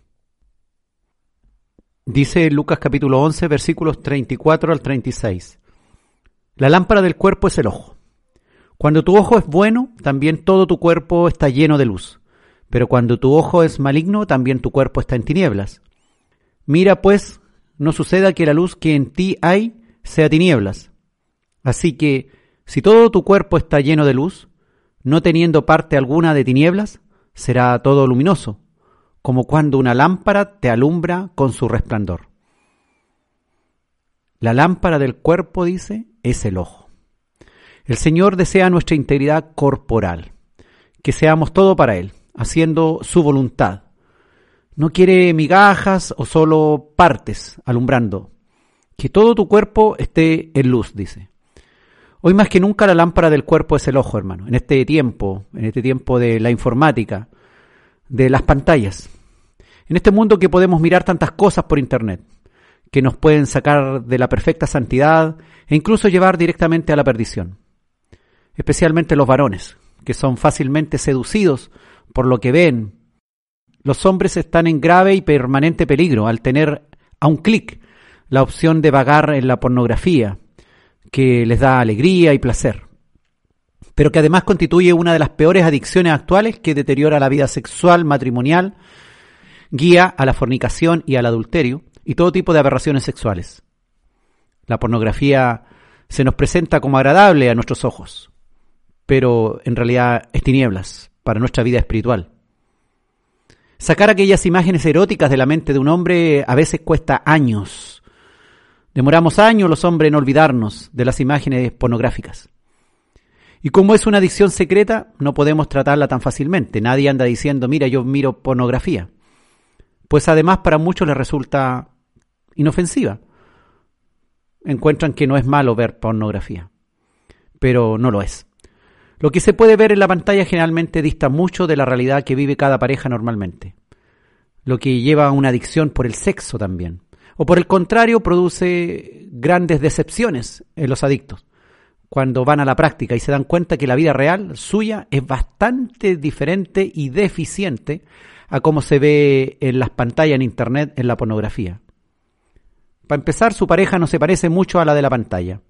Dice Lucas capítulo 11, versículos 34 al 36. La lámpara del cuerpo es el ojo. Cuando tu ojo es bueno, también todo tu cuerpo está lleno de luz. Pero cuando tu ojo es maligno, también tu cuerpo está en tinieblas. Mira pues, no suceda que la luz que en ti hay sea tinieblas. Así que, si todo tu cuerpo está lleno de luz, no teniendo parte alguna de tinieblas, será todo luminoso, como cuando una lámpara te alumbra con su resplandor. La lámpara del cuerpo, dice, es el ojo. El Señor desea nuestra integridad corporal, que seamos todo para Él, haciendo su voluntad. No quiere migajas o solo partes alumbrando. Que todo tu cuerpo esté en luz, dice. Hoy más que nunca la lámpara del cuerpo es el ojo, hermano. En este tiempo, en este tiempo de la informática, de las pantallas. En este mundo que podemos mirar tantas cosas por internet, que nos pueden sacar de la perfecta santidad e incluso llevar directamente a la perdición. Especialmente los varones, que son fácilmente seducidos por lo que ven. Los hombres están en grave y permanente peligro al tener a un clic la opción de vagar en la pornografía, que les da alegría y placer, pero que además constituye una de las peores adicciones actuales que deteriora la vida sexual, matrimonial, guía a la fornicación y al adulterio y todo tipo de aberraciones sexuales. La pornografía se nos presenta como agradable a nuestros ojos, pero en realidad es tinieblas para nuestra vida espiritual. Sacar aquellas imágenes eróticas de la mente de un hombre a veces cuesta años. Demoramos años los hombres en olvidarnos de las imágenes pornográficas. Y como es una adicción secreta, no podemos tratarla tan fácilmente. Nadie anda diciendo, mira, yo miro pornografía. Pues además para muchos les resulta inofensiva. Encuentran que no es malo ver pornografía. Pero no lo es. Lo que se puede ver en la pantalla generalmente dista mucho de la realidad que vive cada pareja normalmente. Lo que lleva a una adicción por el sexo también. O por el contrario, produce grandes decepciones en los adictos cuando van a la práctica y se dan cuenta que la vida real suya es bastante diferente y deficiente a cómo se ve en las pantallas en internet en la pornografía. Para empezar, su pareja no se parece mucho a la de la pantalla.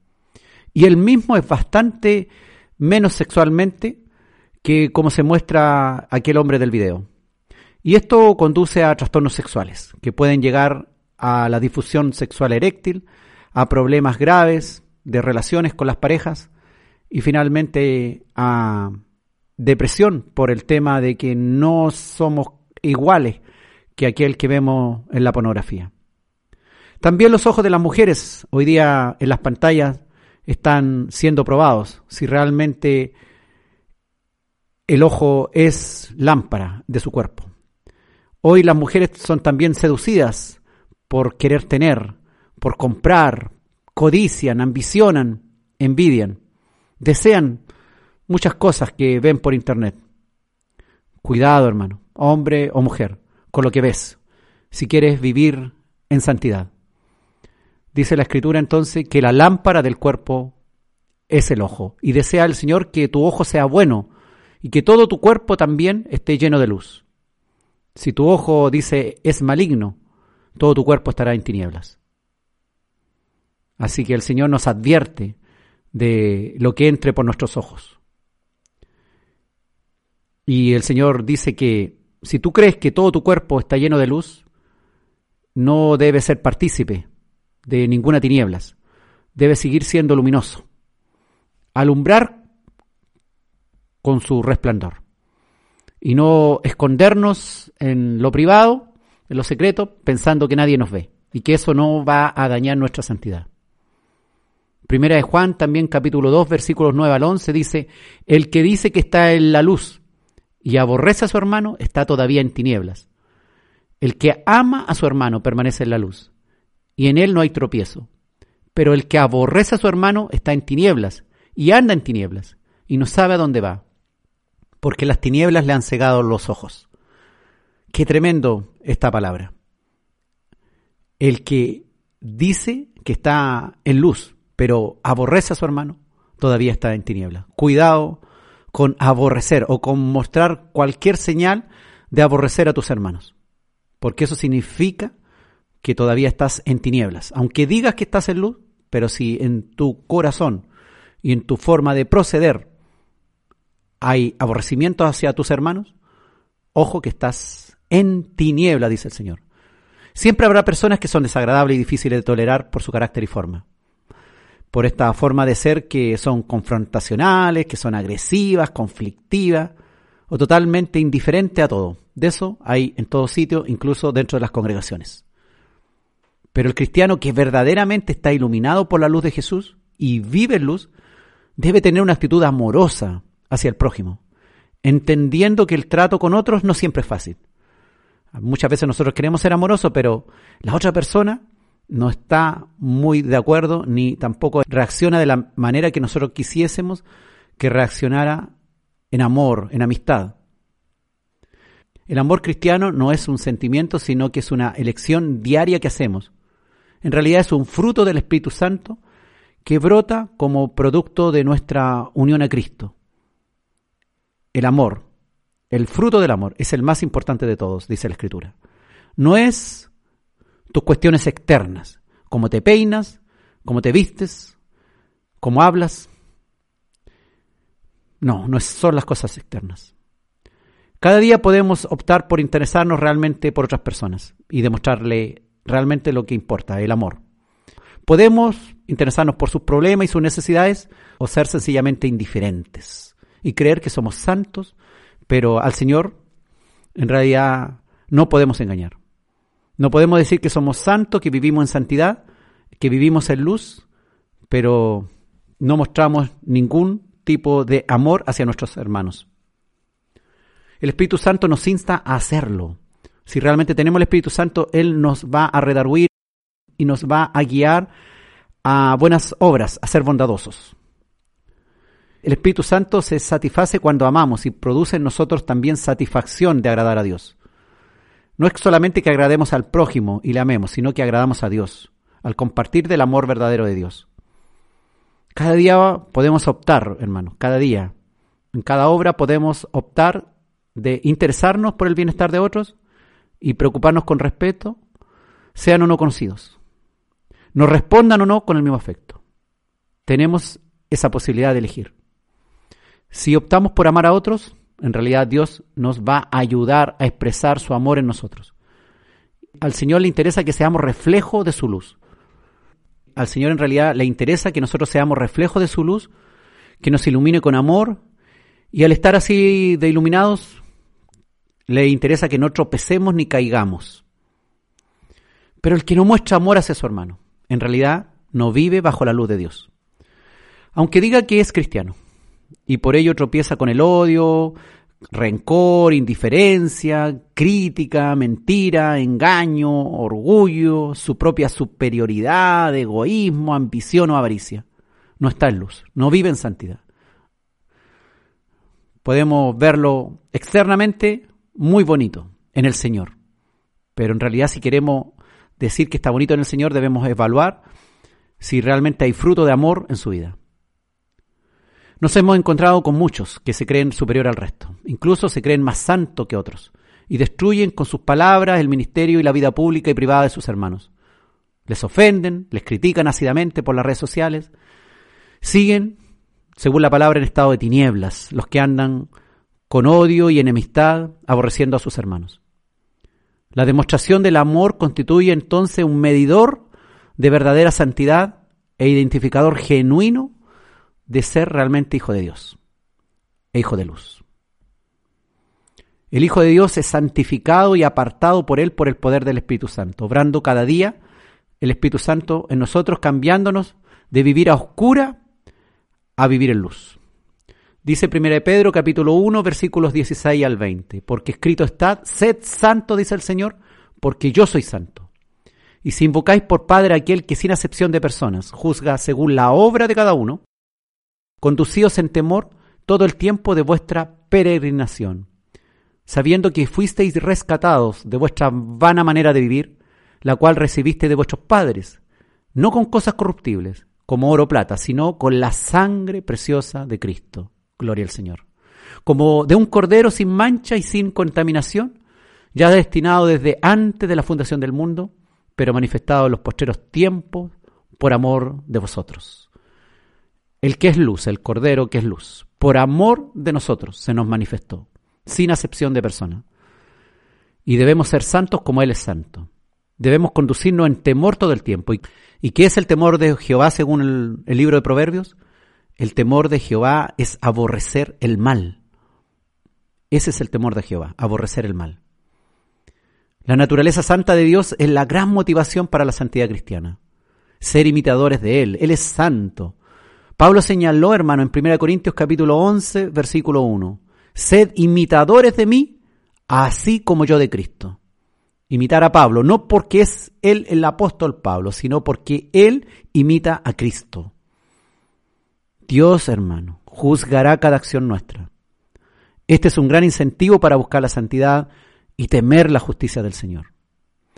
Y él mismo es bastante menos sexualmente que como se muestra aquel hombre del video. Y esto conduce a trastornos sexuales, que pueden llegar a la difusión sexual eréctil, a problemas graves de relaciones con las parejas y finalmente a depresión por el tema de que no somos iguales que aquel que vemos en la pornografía. También los ojos de las mujeres hoy día en las pantallas están siendo probados, si realmente el ojo es lámpara de su cuerpo. Hoy las mujeres son también seducidas por querer tener, por comprar, codician, ambicionan, envidian, desean muchas cosas que ven por internet. Cuidado, hermano, hombre o mujer, con lo que ves, si quieres vivir en santidad. Dice la escritura entonces que la lámpara del cuerpo es el ojo. Y desea el Señor que tu ojo sea bueno y que todo tu cuerpo también esté lleno de luz. Si tu ojo dice es maligno, todo tu cuerpo estará en tinieblas. Así que el Señor nos advierte de lo que entre por nuestros ojos. Y el Señor dice que si tú crees que todo tu cuerpo está lleno de luz, no debes ser partícipe de ninguna tinieblas. Debe seguir siendo luminoso. Alumbrar con su resplandor. Y no escondernos en lo privado, en lo secreto, pensando que nadie nos ve. Y que eso no va a dañar nuestra santidad. Primera de Juan, también capítulo 2, versículos 9 al 11, dice, el que dice que está en la luz y aborrece a su hermano está todavía en tinieblas. El que ama a su hermano permanece en la luz y en él no hay tropiezo. Pero el que aborrece a su hermano está en tinieblas y anda en tinieblas y no sabe a dónde va, porque las tinieblas le han cegado los ojos. Qué tremendo esta palabra. El que dice que está en luz, pero aborrece a su hermano, todavía está en tinieblas. Cuidado con aborrecer o con mostrar cualquier señal de aborrecer a tus hermanos, porque eso significa que todavía estás en tinieblas. Aunque digas que estás en luz, pero si en tu corazón y en tu forma de proceder hay aborrecimiento hacia tus hermanos, ojo que estás en tiniebla, dice el Señor. Siempre habrá personas que son desagradables y difíciles de tolerar por su carácter y forma. Por esta forma de ser que son confrontacionales, que son agresivas, conflictivas o totalmente indiferentes a todo. De eso hay en todo sitio, incluso dentro de las congregaciones. Pero el cristiano que verdaderamente está iluminado por la luz de Jesús y vive en luz, debe tener una actitud amorosa hacia el prójimo, entendiendo que el trato con otros no siempre es fácil. Muchas veces nosotros queremos ser amorosos, pero la otra persona no está muy de acuerdo ni tampoco reacciona de la manera que nosotros quisiésemos que reaccionara en amor, en amistad. El amor cristiano no es un sentimiento, sino que es una elección diaria que hacemos en realidad es un fruto del Espíritu Santo que brota como producto de nuestra unión a Cristo. El amor, el fruto del amor, es el más importante de todos, dice la Escritura. No es tus cuestiones externas, cómo te peinas, cómo te vistes, cómo hablas. No, no son las cosas externas. Cada día podemos optar por interesarnos realmente por otras personas y demostrarle realmente lo que importa, el amor. Podemos interesarnos por sus problemas y sus necesidades o ser sencillamente indiferentes y creer que somos santos, pero al Señor en realidad no podemos engañar. No podemos decir que somos santos, que vivimos en santidad, que vivimos en luz, pero no mostramos ningún tipo de amor hacia nuestros hermanos. El Espíritu Santo nos insta a hacerlo, si realmente tenemos el Espíritu Santo, Él nos va a redarguir y nos va a guiar a buenas obras, a ser bondadosos. El Espíritu Santo se satisface cuando amamos y produce en nosotros también satisfacción de agradar a Dios. No es solamente que agrademos al prójimo y le amemos, sino que agradamos a Dios, al compartir del amor verdadero de Dios. Cada día podemos optar, hermanos, cada día, en cada obra podemos optar de interesarnos por el bienestar de otros y preocuparnos con respeto, sean o no conocidos. Nos respondan o no con el mismo afecto. Tenemos esa posibilidad de elegir. Si optamos por amar a otros, en realidad Dios nos va a ayudar a expresar su amor en nosotros. Al Señor le interesa que seamos reflejo de su luz. Al Señor en realidad le interesa que nosotros seamos reflejo de su luz, que nos ilumine con amor, y al estar así de iluminados, le interesa que no tropecemos ni caigamos. Pero el que no muestra amor hacia su hermano, en realidad no vive bajo la luz de Dios. Aunque diga que es cristiano y por ello tropieza con el odio, rencor, indiferencia, crítica, mentira, engaño, orgullo, su propia superioridad, egoísmo, ambición o avaricia. No está en luz, no vive en santidad. Podemos verlo externamente muy bonito en el Señor, pero en realidad si queremos decir que está bonito en el Señor debemos evaluar si realmente hay fruto de amor en su vida. Nos hemos encontrado con muchos que se creen superior al resto, incluso se creen más santos que otros, y destruyen con sus palabras el ministerio y la vida pública y privada de sus hermanos. Les ofenden, les critican ácidamente por las redes sociales, siguen, según la palabra, en estado de tinieblas, los que andan con odio y enemistad, aborreciendo a sus hermanos. La demostración del amor constituye entonces un medidor de verdadera santidad e identificador genuino de ser realmente hijo de Dios e hijo de luz. El Hijo de Dios es santificado y apartado por Él por el poder del Espíritu Santo, obrando cada día el Espíritu Santo en nosotros, cambiándonos de vivir a oscura a vivir en luz. Dice 1 Pedro capítulo 1 versículos 16 al 20, porque escrito está, sed santo, dice el Señor, porque yo soy santo. Y si invocáis por Padre aquel que sin acepción de personas juzga según la obra de cada uno, conducíos en temor todo el tiempo de vuestra peregrinación, sabiendo que fuisteis rescatados de vuestra vana manera de vivir, la cual recibiste de vuestros padres, no con cosas corruptibles, como oro o plata, sino con la sangre preciosa de Cristo. Gloria al Señor. Como de un cordero sin mancha y sin contaminación, ya destinado desde antes de la fundación del mundo, pero manifestado en los postreros tiempos por amor de vosotros el que es luz, el Cordero que es luz, por amor de nosotros se nos manifestó, sin acepción de persona. Y debemos ser santos como Él es santo. Debemos conducirnos en temor todo el tiempo. ¿Y, qué es el temor de Jehová según el, el libro de Proverbios? El temor de Jehová es aborrecer el mal. Ese es el temor de Jehová, aborrecer el mal. La naturaleza santa de Dios es la gran motivación para la santidad cristiana. Ser imitadores de Él. Él es santo. Pablo señaló, hermano, en 1 Corintios capítulo 11, versículo 1, sed imitadores de mí, así como yo de Cristo. Imitar a Pablo, no porque es él el apóstol Pablo, sino porque él imita a Cristo. Dios, hermano, juzgará cada acción nuestra. Este es un gran incentivo para buscar la santidad y temer la justicia del Señor.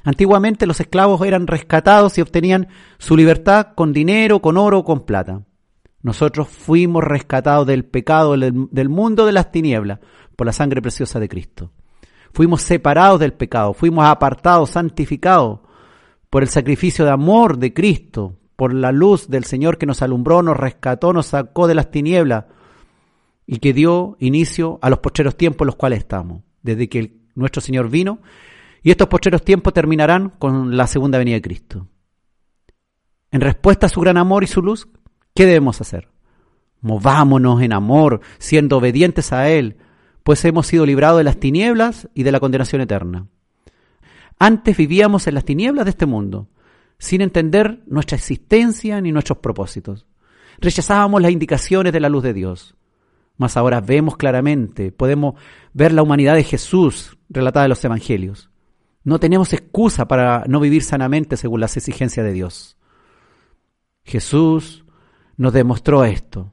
Antiguamente los esclavos eran rescatados y obtenían su libertad con dinero, con oro, con plata. Nosotros fuimos rescatados del pecado, del mundo de las tinieblas, por la sangre preciosa de Cristo. Fuimos separados del pecado, fuimos apartados, santificados por el sacrificio de amor de Cristo, por la luz del Señor que nos alumbró, nos rescató, nos sacó de las tinieblas y que dio inicio a los postreros tiempos en los cuales estamos, desde que nuestro Señor vino. Y estos postreros tiempos terminarán con la segunda venida de Cristo. En respuesta a su gran amor y su luz, ¿Qué debemos hacer? Movámonos en amor, siendo obedientes a Él, pues hemos sido librados de las tinieblas y de la condenación eterna. Antes vivíamos en las tinieblas de este mundo, sin entender nuestra existencia ni nuestros propósitos. Rechazábamos las indicaciones de la luz de Dios. Mas ahora vemos claramente, podemos ver la humanidad de Jesús relatada en los Evangelios. No tenemos excusa para no vivir sanamente según las exigencias de Dios. Jesús nos demostró esto.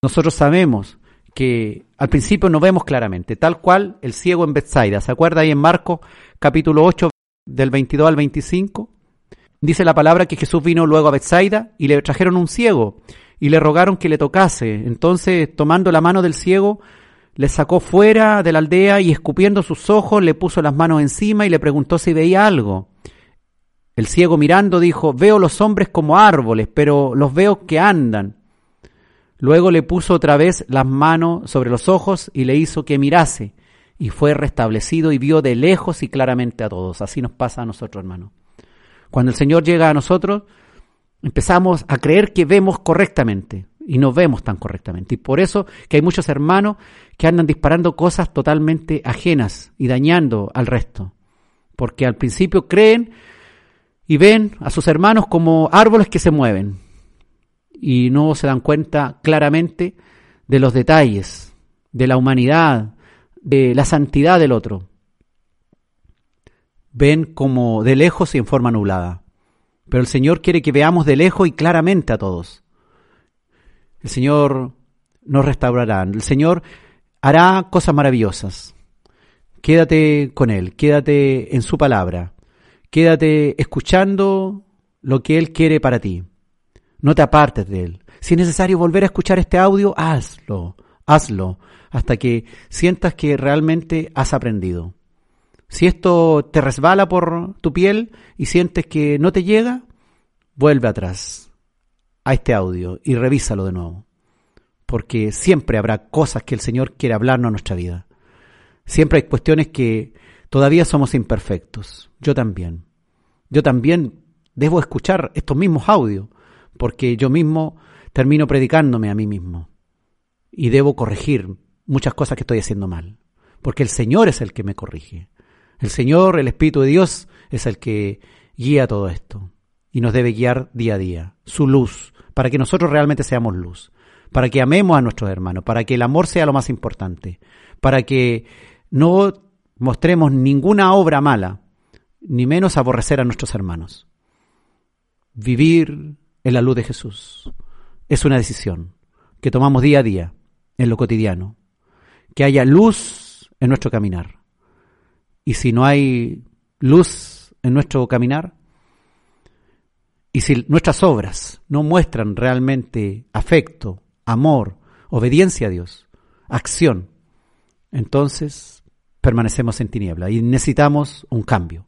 Nosotros sabemos que al principio no vemos claramente, tal cual el ciego en Bethsaida. ¿Se acuerda ahí en Marcos capítulo 8 del 22 al 25? Dice la palabra que Jesús vino luego a Bethsaida y le trajeron un ciego y le rogaron que le tocase. Entonces, tomando la mano del ciego, le sacó fuera de la aldea y escupiendo sus ojos le puso las manos encima y le preguntó si veía algo. El ciego mirando dijo, veo los hombres como árboles, pero los veo que andan. Luego le puso otra vez las manos sobre los ojos y le hizo que mirase. Y fue restablecido y vio de lejos y claramente a todos. Así nos pasa a nosotros, hermano. Cuando el Señor llega a nosotros, empezamos a creer que vemos correctamente y no vemos tan correctamente. Y por eso que hay muchos hermanos que andan disparando cosas totalmente ajenas y dañando al resto. Porque al principio creen y ven a sus hermanos como árboles que se mueven. y no se dan cuenta claramente de los detalles, de la humanidad, de la santidad del otro. Ven como de lejos y en forma nublada. Pero el Señor quiere que veamos de lejos y claramente a todos. El Señor nos restaurará. El Señor hará cosas maravillosas. Quédate con Él, quédate en su palabra, quédate escuchando lo que Él quiere para ti. No te apartes de Él. Si es necesario volver a escuchar este audio, hazlo, hazlo, hasta que sientas que realmente has aprendido. Si esto te resbala por tu piel y sientes que no te llega, vuelve atrás a este audio y revísalo de nuevo. Porque siempre habrá cosas que el Señor quiere hablarnos en nuestra vida. Siempre hay cuestiones que todavía somos imperfectos. Yo también. Yo también debo escuchar estos mismos audios, porque yo mismo termino predicándome a mí mismo. Y debo corregir muchas cosas que estoy haciendo mal. Porque el Señor es el que me corrige. El Señor, el Espíritu de Dios, es el que guía todo esto. Y nos debe guiar día a día. Su luz, para que nosotros realmente seamos luz. Para que amemos a nuestros hermanos. Para que el amor sea lo más importante. Para que no mostremos ninguna obra mala, ni menos aborrecer a nuestros hermanos. Vivir en la luz de Jesús es una decisión que tomamos día a día en lo cotidiano. Que haya luz en nuestro caminar. Y si no hay luz en nuestro caminar, y si nuestras obras no muestran realmente afecto, amor, obediencia a Dios, acción, entonces permanecemos en tiniebla y necesitamos un cambio.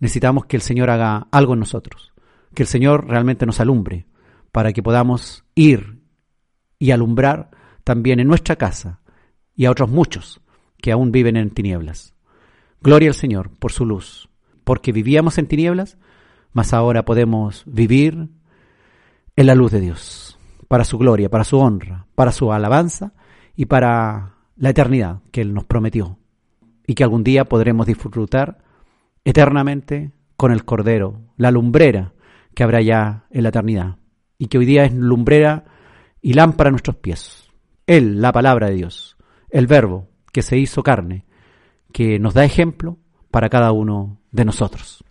Necesitamos que el Señor haga algo en nosotros, que el Señor realmente nos alumbre para que podamos ir y alumbrar también en nuestra casa y a otros muchos que aún viven en tinieblas. Gloria al Señor por su luz, porque vivíamos en tinieblas, mas ahora podemos vivir en la luz de Dios, para su gloria, para su honra, para su alabanza y para la eternidad que Él nos prometió y que algún día podremos disfrutar eternamente con el Cordero, la lumbrera que habrá ya en la eternidad y que hoy día es lumbrera y lámpara a nuestros pies. Él, la palabra de Dios, el verbo que se hizo carne, que nos da ejemplo para cada uno de nosotros.